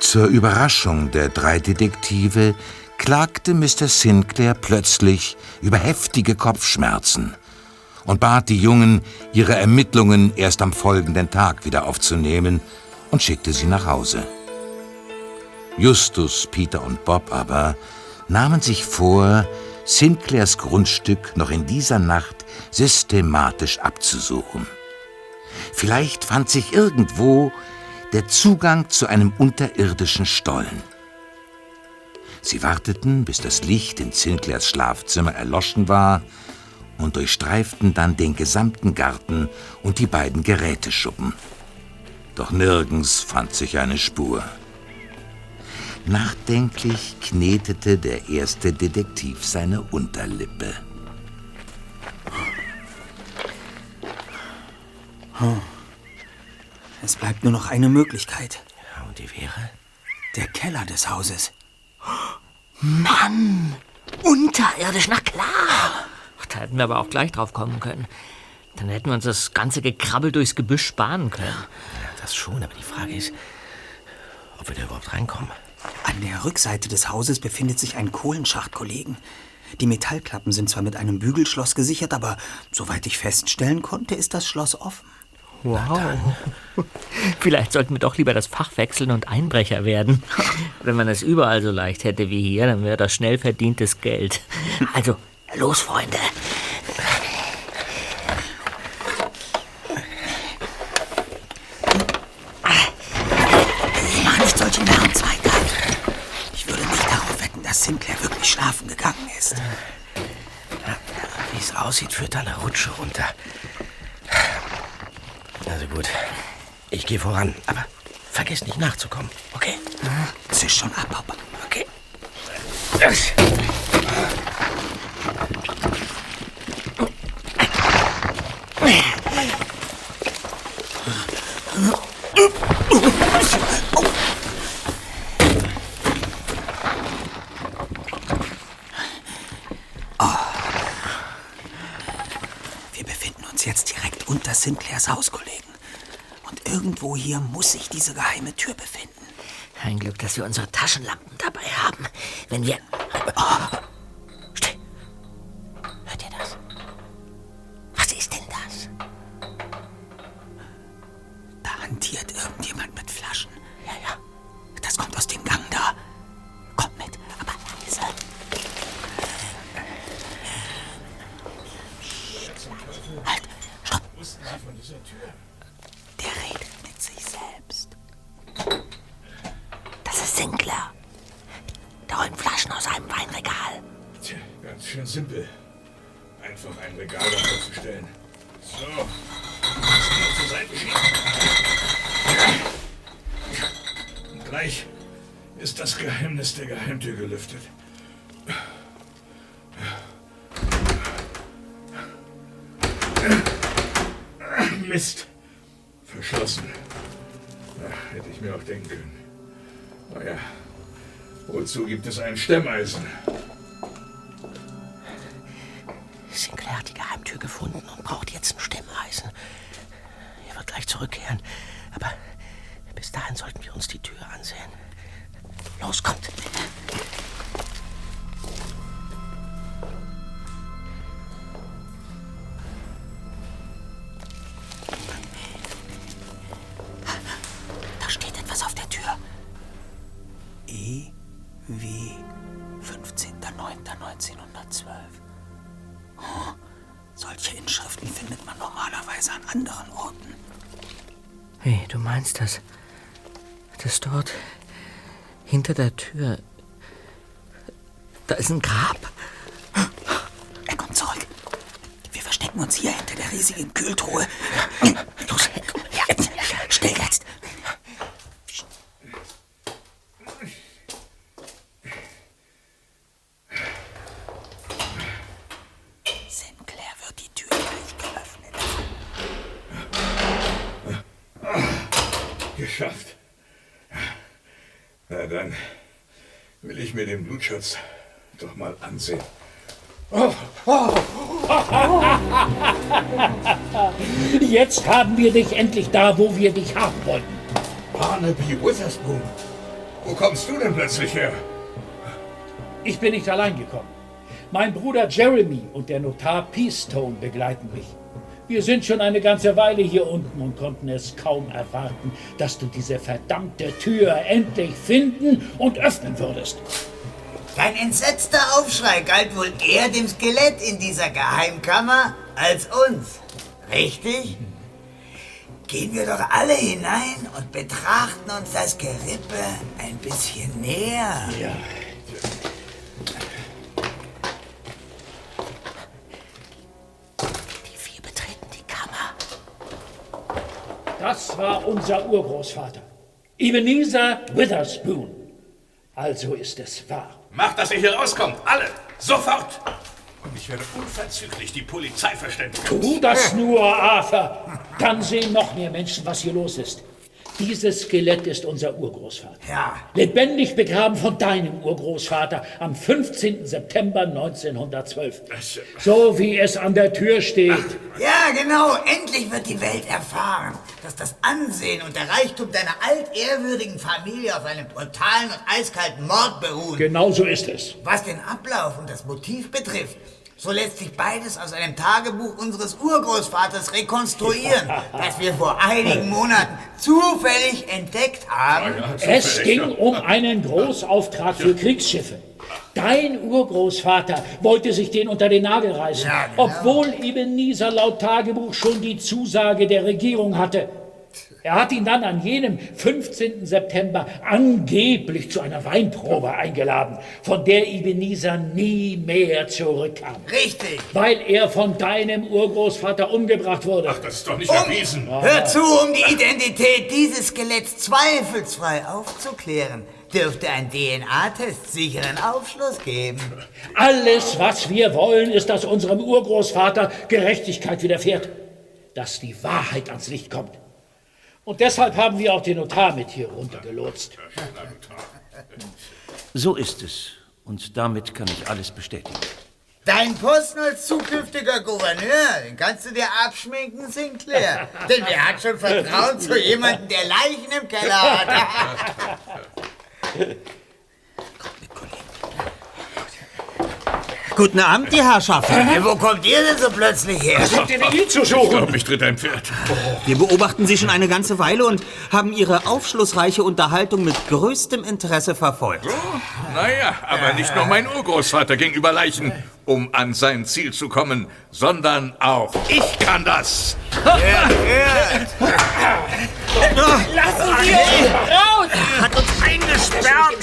Zur Überraschung der drei Detektive klagte Mr. Sinclair plötzlich über heftige Kopfschmerzen und bat die Jungen, ihre Ermittlungen erst am folgenden Tag wieder aufzunehmen und schickte sie nach Hause. Justus, Peter und Bob aber nahmen sich vor, Sinclairs Grundstück noch in dieser Nacht systematisch abzusuchen. Vielleicht fand sich irgendwo der Zugang zu einem unterirdischen Stollen. Sie warteten, bis das Licht in Sinclairs Schlafzimmer erloschen war und durchstreiften dann den gesamten Garten und die beiden Geräteschuppen. Doch nirgends fand sich eine Spur. Nachdenklich knetete der erste Detektiv seine Unterlippe. Hm. Es bleibt nur noch eine Möglichkeit. Ja, und die wäre? Der Keller des Hauses. Mann! Unterirdisch, na klar! Da hätten wir aber auch gleich drauf kommen können. Dann hätten wir uns das ganze Gekrabbel durchs Gebüsch sparen können. Ja, das schon, aber die Frage ist, ob wir da überhaupt reinkommen. An der Rückseite des Hauses befindet sich ein Kohlenschacht, Kollegen. Die Metallklappen sind zwar mit einem Bügelschloss gesichert, aber soweit ich feststellen konnte, ist das Schloss offen. Wow. *laughs* Vielleicht sollten wir doch lieber das Fach wechseln und Einbrecher werden. *laughs* Wenn man es überall so leicht hätte wie hier, dann wäre das schnell verdientes Geld. Also, los, Freunde. Mach nicht solche Narrenzweige. Ich würde nicht darauf wetten, dass Sinclair wirklich schlafen gegangen ist. Wie es aussieht, führt da eine Rutsche runter. Also gut, ich gehe voran, aber vergiss nicht nachzukommen, okay? Es ist schon ab, Papa. Okay. Wir befinden uns jetzt direkt unter Sinclairs Haus, Kollegen. Und irgendwo hier muss sich diese geheime Tür befinden. Ein Glück, dass wir unsere Taschenlampen dabei haben. Wenn wir. Oh. Mist. Verschlossen. Ja, hätte ich mir auch denken können. Naja, wozu gibt es ein Stemmeisen? Sinclair hat die Geheimtür gefunden und braucht jetzt ein Stemmeisen. Er wird gleich zurückkehren. Aber bis dahin sollten wir uns die Tür ansehen. Los, kommt! Hinter der Tür. Da ist ein Grab. Er kommt zurück. Wir verstecken uns hier hinter der riesigen Kühltruhe. Los, jetzt, schnell jetzt. Sinclair wird die Tür gleich geöffnet. Geschafft. Na dann will ich Blutschutz doch mal ansehen. *laughs* Jetzt haben wir dich endlich da, wo wir dich haben wollten. Barnaby Witherspoon. Wo kommst du denn plötzlich her? Ich bin nicht allein gekommen. Mein Bruder Jeremy und der Notar Peastone begleiten mich. Wir sind schon eine ganze Weile hier unten und konnten es kaum erwarten, dass du diese verdammte Tür endlich finden und öffnen würdest. Dein entsetzter Aufschrei galt wohl eher dem Skelett in dieser Geheimkammer als uns. Richtig? Gehen wir doch alle hinein und betrachten uns das Gerippe ein bisschen näher. Ja. Die vier betreten die Kammer. Das war unser Urgroßvater. Ebenezer Witherspoon. Also ist es wahr. Macht, dass ihr hier rauskommt. Alle. Sofort. Und ich werde unverzüglich die Polizei verständigen. Tu das nur, Arthur. Dann sehen noch mehr Menschen, was hier los ist. Dieses Skelett ist unser Urgroßvater. Ja. Lebendig begraben von deinem Urgroßvater am 15. September 1912. So wie es an der Tür steht. Ja, genau. Endlich wird die Welt erfahren, dass das Ansehen und der Reichtum deiner altehrwürdigen Familie auf einem brutalen und eiskalten Mord beruhen. Genau so ist es. Was den Ablauf und das Motiv betrifft, so lässt sich beides aus einem Tagebuch unseres Urgroßvaters rekonstruieren, das wir vor einigen Monaten zufällig entdeckt haben. Es ging um einen Großauftrag für Kriegsschiffe. Dein Urgroßvater wollte sich den unter den Nagel reißen, Ja, genau. obwohl Ebenezer laut Tagebuch schon die Zusage der Regierung hatte. Er hat ihn dann an jenem 15. September angeblich zu einer Weinprobe eingeladen, von der Ebenezer nie mehr zurückkam. Richtig. Weil er von deinem Urgroßvater umgebracht wurde. Ach, das ist doch nicht erwiesen. Hör zu, um die Identität dieses Skeletts zweifelsfrei aufzuklären, dürfte ein DNA-Test sicheren Aufschluss geben. Alles, was wir wollen, ist, dass unserem Urgroßvater Gerechtigkeit widerfährt. Dass die Wahrheit ans Licht kommt. Und deshalb haben wir auch den Notar mit hier runtergelotst. So ist es. Und damit kann ich alles bestätigen. Dein Posten als zukünftiger Gouverneur, den kannst du dir abschminken, Sinclair. *laughs* Denn wer hat schon Vertrauen zu jemandem, der Leichen im Keller hat? *laughs* Guten Abend, die Herrschaften. Wo kommt ihr denn so plötzlich her? Habt ihr ihn zu Ich suchen? glaube, mich tritt ein Pferd. Wir beobachten Sie schon eine ganze Weile und haben Ihre aufschlussreiche Unterhaltung mit größtem Interesse verfolgt. Naja, aber nicht nur mein Urgroßvater ging über Leichen, um an sein Ziel zu kommen, sondern auch ich kann das. Lassen Sie uns raus! Hat uns eingesperrt.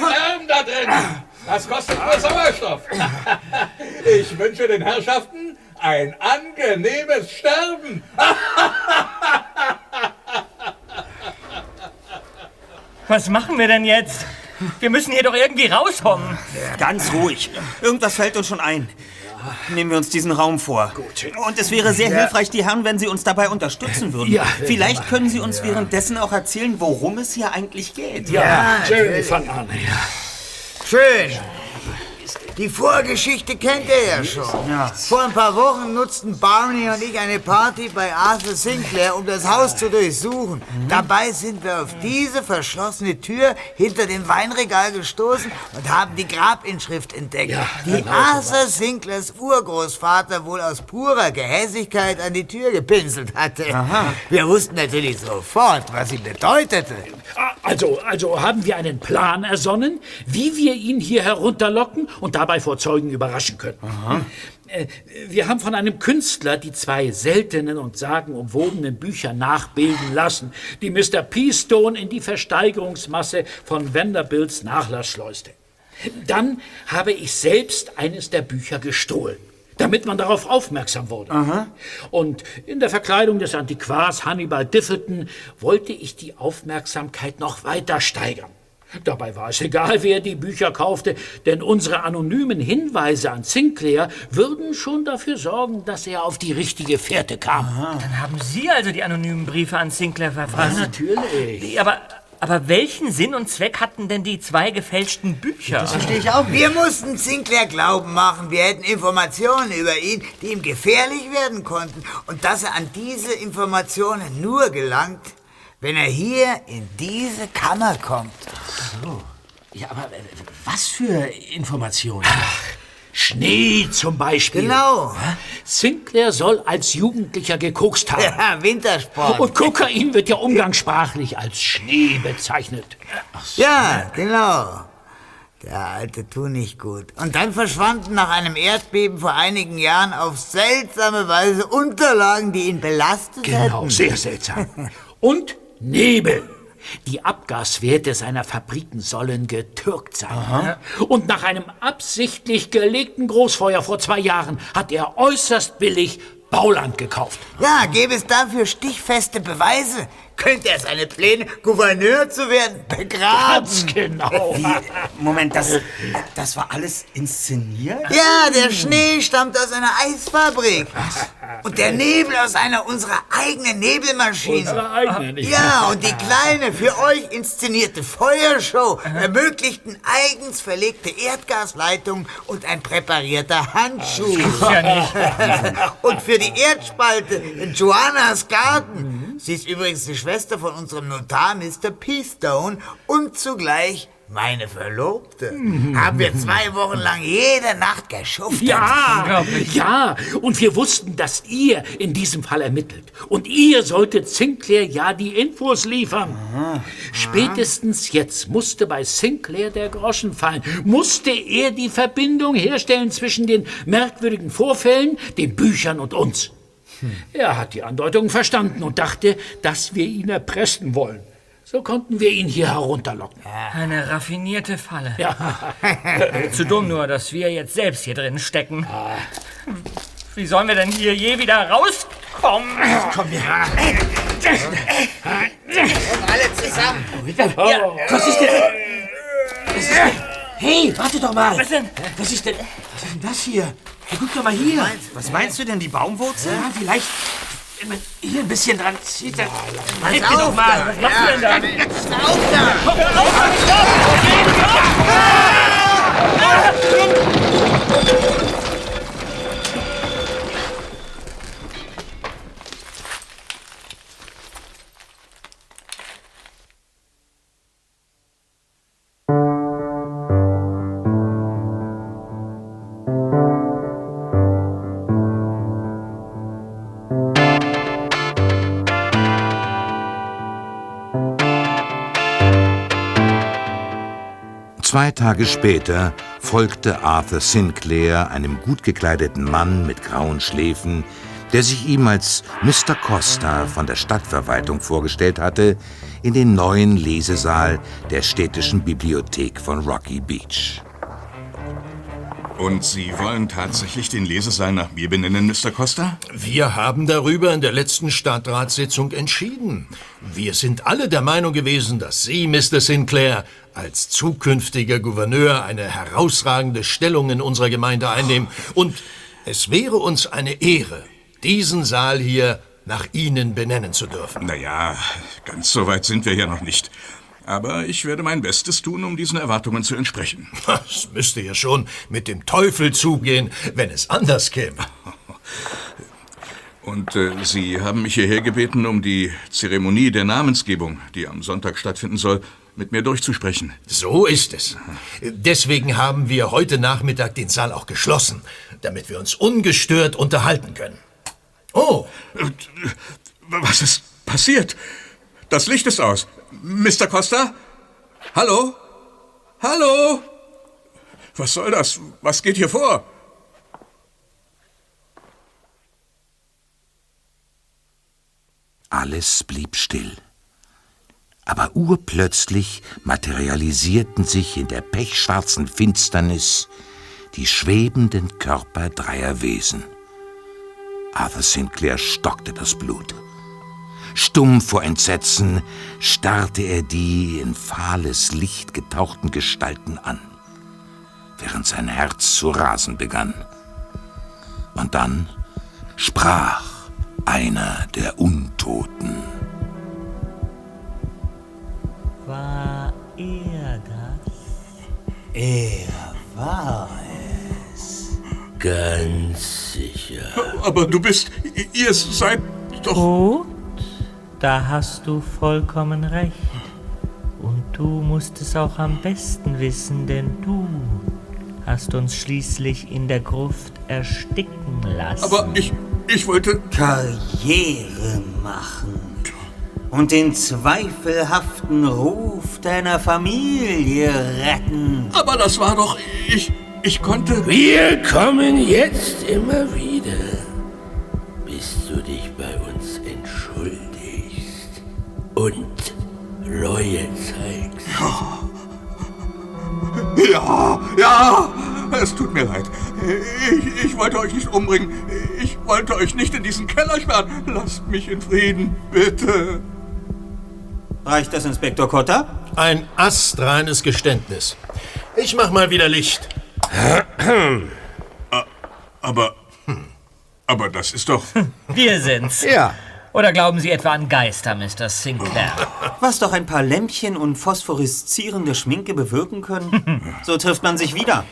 Lärm da drin! Das kostet nur Sauerstoff. Ich wünsche den Herrschaften ein angenehmes Sterben. Was machen wir denn jetzt? Wir müssen hier doch irgendwie rauskommen. Ganz ruhig. Irgendwas fällt uns schon ein. Nehmen wir uns diesen Raum vor. Und es wäre sehr hilfreich, die Herren, wenn Sie uns dabei unterstützen würden. Ja. Vielleicht können Sie uns währenddessen auch erzählen, worum es hier eigentlich geht. Ja, Jeremy, fang an. Schön. Die Vorgeschichte kennt ihr ja schon. Vor ein paar Wochen nutzten Barney und ich eine Party bei Arthur Sinclair, um das Haus zu durchsuchen. Dabei sind wir auf diese verschlossene Tür hinter dem Weinregal gestoßen und haben die Grabinschrift entdeckt, die genau Arthur Sinclairs Urgroßvater wohl aus purer Gehässigkeit an die Tür gepinselt hatte. Wir wussten natürlich sofort, was sie bedeutete. Also, also haben wir einen Plan ersonnen, wie wir ihn hier herunterlocken und dabei vor Zeugen überraschen können. Äh, Wir haben von einem Künstler die zwei seltenen und sagenumwobenen Bücher nachbilden lassen, die Mr. Peastone in die Versteigerungsmasse von Vanderbilts Nachlass schleuste. Dann habe ich selbst eines der Bücher gestohlen, damit man darauf aufmerksam wurde. Und in der Verkleidung des Antiquars Hannibal Diffleton wollte ich die Aufmerksamkeit noch weiter steigern. Dabei war es egal, wer die Bücher kaufte, denn unsere anonymen Hinweise an Sinclair würden schon dafür sorgen, dass er auf die richtige Fährte kam. Dann haben Sie also die anonymen Briefe an Sinclair verfasst. Ja, natürlich. Aber, aber welchen Sinn und Zweck hatten denn die zwei gefälschten Bücher? Wir mussten Sinclair glauben machen, wir hätten Informationen über ihn, die ihm gefährlich werden konnten. Und dass er an diese Informationen nur gelangt, wenn er hier in diese Kammer kommt. Ja, aber äh, was für Informationen? Schnee zum Beispiel. Genau. Sinclair soll als Jugendlicher gekokst haben. Ja, Wintersport. Und Kokain wird ja umgangssprachlich als Schnee bezeichnet. Ja, genau. Der alte tu nicht gut. Und dann verschwanden nach einem Erdbeben vor einigen Jahren auf seltsame Weise Unterlagen, die ihn belastet Genau, hätten. sehr seltsam. Und Nebel. Die Abgaswerte seiner Fabriken sollen getürkt sein. Und nach einem absichtlich gelegten Großfeuer vor zwei Jahren hat er äußerst billig Bauland gekauft. Ja, gäbe es dafür stichfeste Beweise, könnte er seine Pläne, Gouverneur zu werden, begraben. Ganz genau. Moment, das, das war alles inszeniert? Ja, der Schnee stammt aus einer Eisfabrik. Und der Nebel aus einer unserer eigenen Nebelmaschinen. Unsere eigene, Ja, und die kleine, für euch inszenierte Feuershow ermöglichten eigens verlegte Erdgasleitungen und ein präparierter Handschuh. *laughs* und für die Erdspalte in Joannas Garten, sie ist übrigens die Schwester von unserem Notar Mr. Peastone und zugleich meine Verlobte, haben wir zwei Wochen lang jede Nacht geschuftet. Ja, ja. Und wir wussten, dass ihr in diesem Fall ermittelt. Und ihr solltet Sinclair ja die Infos liefern. Spätestens jetzt musste bei Sinclair der Groschen fallen. Musste er die Verbindung herstellen zwischen den merkwürdigen Vorfällen, den Büchern und uns. Er hat die Andeutung verstanden und dachte, dass wir ihn erpressen wollen. So konnten wir ihn hier herunterlocken. Eine raffinierte Falle. Ja. *laughs* Zu dumm nur, dass wir jetzt selbst hier drin stecken. Wie sollen wir denn hier je wieder rauskommen? Komm her. Alle zusammen. Was ist denn? Was ist denn? Hey, warte doch mal. Was denn? Was ist denn? Was ist denn das hier? Hey, guck doch mal hier. Was meinst du denn, die Baumwurzel? Ja, vielleicht, wenn man hier ein bisschen dran zieht, dann... Pass Hilf mir doch auf mal. da. Was machst du denn da? Pass Tage später folgte Arthur Sinclair einem gut gekleideten Mann mit grauen Schläfen, der sich ihm als Mr. Costa von der Stadtverwaltung vorgestellt hatte, in den neuen Lesesaal der städtischen Bibliothek von Rocky Beach. Und Sie wollen tatsächlich den Lesesaal nach mir benennen, Mr. Costa? Wir haben darüber in der letzten Stadtratssitzung entschieden. Wir sind alle der Meinung gewesen, dass Sie, Mr. Sinclair, als zukünftiger Gouverneur eine herausragende Stellung in unserer Gemeinde einnehmen. Und es wäre uns eine Ehre, diesen Saal hier nach Ihnen benennen zu dürfen. Naja, ganz so weit sind wir ja noch nicht. Aber ich werde mein Bestes tun, um diesen Erwartungen zu entsprechen. *laughs* Das müsste ja schon mit dem Teufel zugehen, wenn es anders käme. Und äh, Sie haben mich hierher gebeten, um die Zeremonie der Namensgebung, die am Sonntag stattfinden soll, mit mir durchzusprechen. So ist es. Deswegen haben wir heute Nachmittag den Saal auch geschlossen, damit wir uns ungestört unterhalten können. Oh. Was ist passiert? Das Licht ist aus. Mr. Costa? Hallo? Hallo? Was soll das? Was geht hier vor? Alles blieb still. Aber urplötzlich materialisierten sich in der pechschwarzen Finsternis die schwebenden Körper dreier Wesen. Arthur Sinclair stockte das Blut. Stumm vor Entsetzen starrte er die in fahles Licht getauchten Gestalten an, während sein Herz zu rasen begann. Und dann sprach einer der Untoten. War er das? Er war es. Ganz sicher. Aber du bist. Ihr seid doch. Gut, da hast du vollkommen recht. Und du musst es auch am besten wissen, denn du hast uns schließlich in der Gruft ersticken lassen. Aber ich. Ich wollte. Karriere machen. Und den zweifelhaften Ruf deiner Familie retten. Aber das war doch. Ich. Ich konnte. Wir kommen jetzt immer wieder, und Reue zeigst. Ja, ja, es tut mir leid. Ich, ich wollte euch nicht umbringen. Ich wollte euch nicht in diesen Keller sperren. Lasst mich in Frieden, bitte. Reicht das, Inspektor Cotta? Ein astreines Geständnis. Ich mach mal wieder Licht. Aber. Aber das ist doch. Wir sind's. Ja. Oder glauben Sie etwa an Geister, Mr. Sinclair? Was doch ein paar Lämpchen und phosphoreszierende Schminke bewirken können. *laughs* So trifft man sich wieder.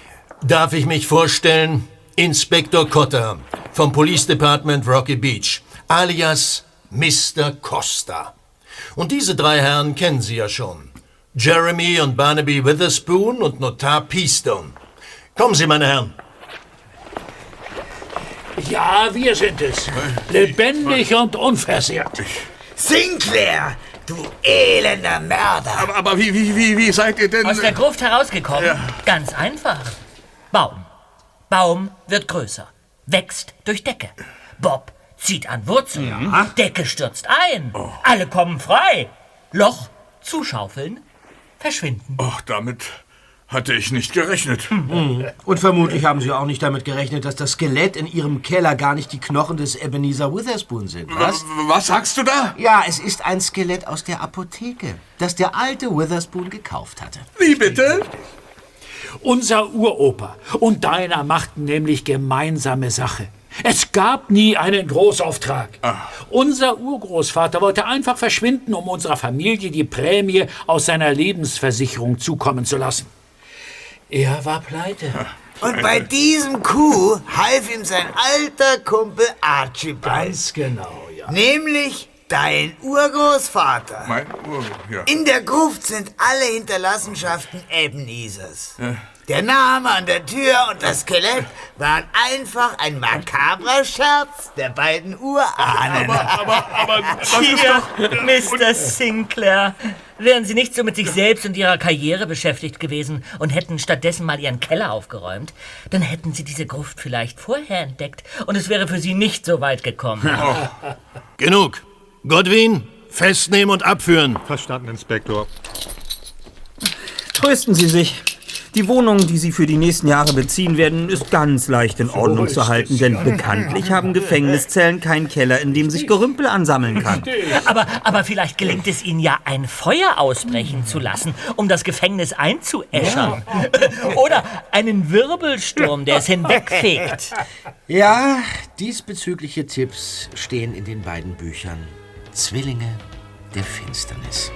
Darf ich mich vorstellen? Inspektor Cotter vom Police Department Rocky Beach, alias Mr. Costa. Und diese drei Herren kennen Sie ja schon. Jeremy und Barnaby Witherspoon und Notar Peastone. Kommen Sie, meine Herren. Ja, wir sind es. Lebendig und unversehrt. Sinclair, du elender Mörder. Aber, aber wie, wie, wie, wie seid ihr denn. Aus der Gruft herausgekommen? Ganz einfach. Baum. Baum wird größer. Wächst durch Decke. Bob zieht an Wurzeln. Decke stürzt ein. Alle kommen frei. Loch zuschaufeln. Verschwinden. Ach, damit hatte ich nicht gerechnet. Mhm. Und vermutlich haben Sie auch nicht damit gerechnet, dass das Skelett in Ihrem Keller gar nicht die Knochen des Ebenezer Witherspoon sind. Was? Was sagst du da? Ja, es ist ein Skelett aus der Apotheke, das der alte Witherspoon gekauft hatte. Wie bitte? Unser Uropa und deiner machten nämlich gemeinsame Sache. Es gab nie einen Großauftrag. Unser Urgroßvater wollte einfach verschwinden, um unserer Familie die Prämie aus seiner Lebensversicherung zukommen zu lassen. Er war pleite. *laughs* Und bei diesem Coup half ihm sein alter Kumpel Archibald. Ganz genau, ja. Nämlich dein Urgroßvater. Mein Ur, ja. In der Gruft sind alle Hinterlassenschaften Ebenezers. Ja. Der Name an der Tür und das Skelett waren einfach ein makabrer Scherz der beiden Urahnen. Aber, aber das ist Hier, doch. Mr. Sinclair. Wären Sie nicht so mit sich selbst und Ihrer Karriere beschäftigt gewesen und hätten stattdessen mal Ihren Keller aufgeräumt, dann hätten Sie diese Gruft vielleicht vorher entdeckt und es wäre für Sie nicht so weit gekommen. *laughs* Genug. Godwin, festnehmen und abführen. Verstanden, Inspektor. Trösten Sie sich. Die Wohnung, die Sie für die nächsten Jahre beziehen werden, ist ganz leicht in Ordnung zu halten, denn bekanntlich haben Gefängniszellen keinen Keller, in dem sich Gerümpel ansammeln kann. Aber, aber vielleicht gelingt es Ihnen ja, ein Feuer ausbrechen zu lassen, um das Gefängnis einzuäschern. Oder einen Wirbelsturm, der es hinwegfegt. Ja, diesbezügliche Tipps stehen in den beiden Büchern Zwillinge der Finsternis.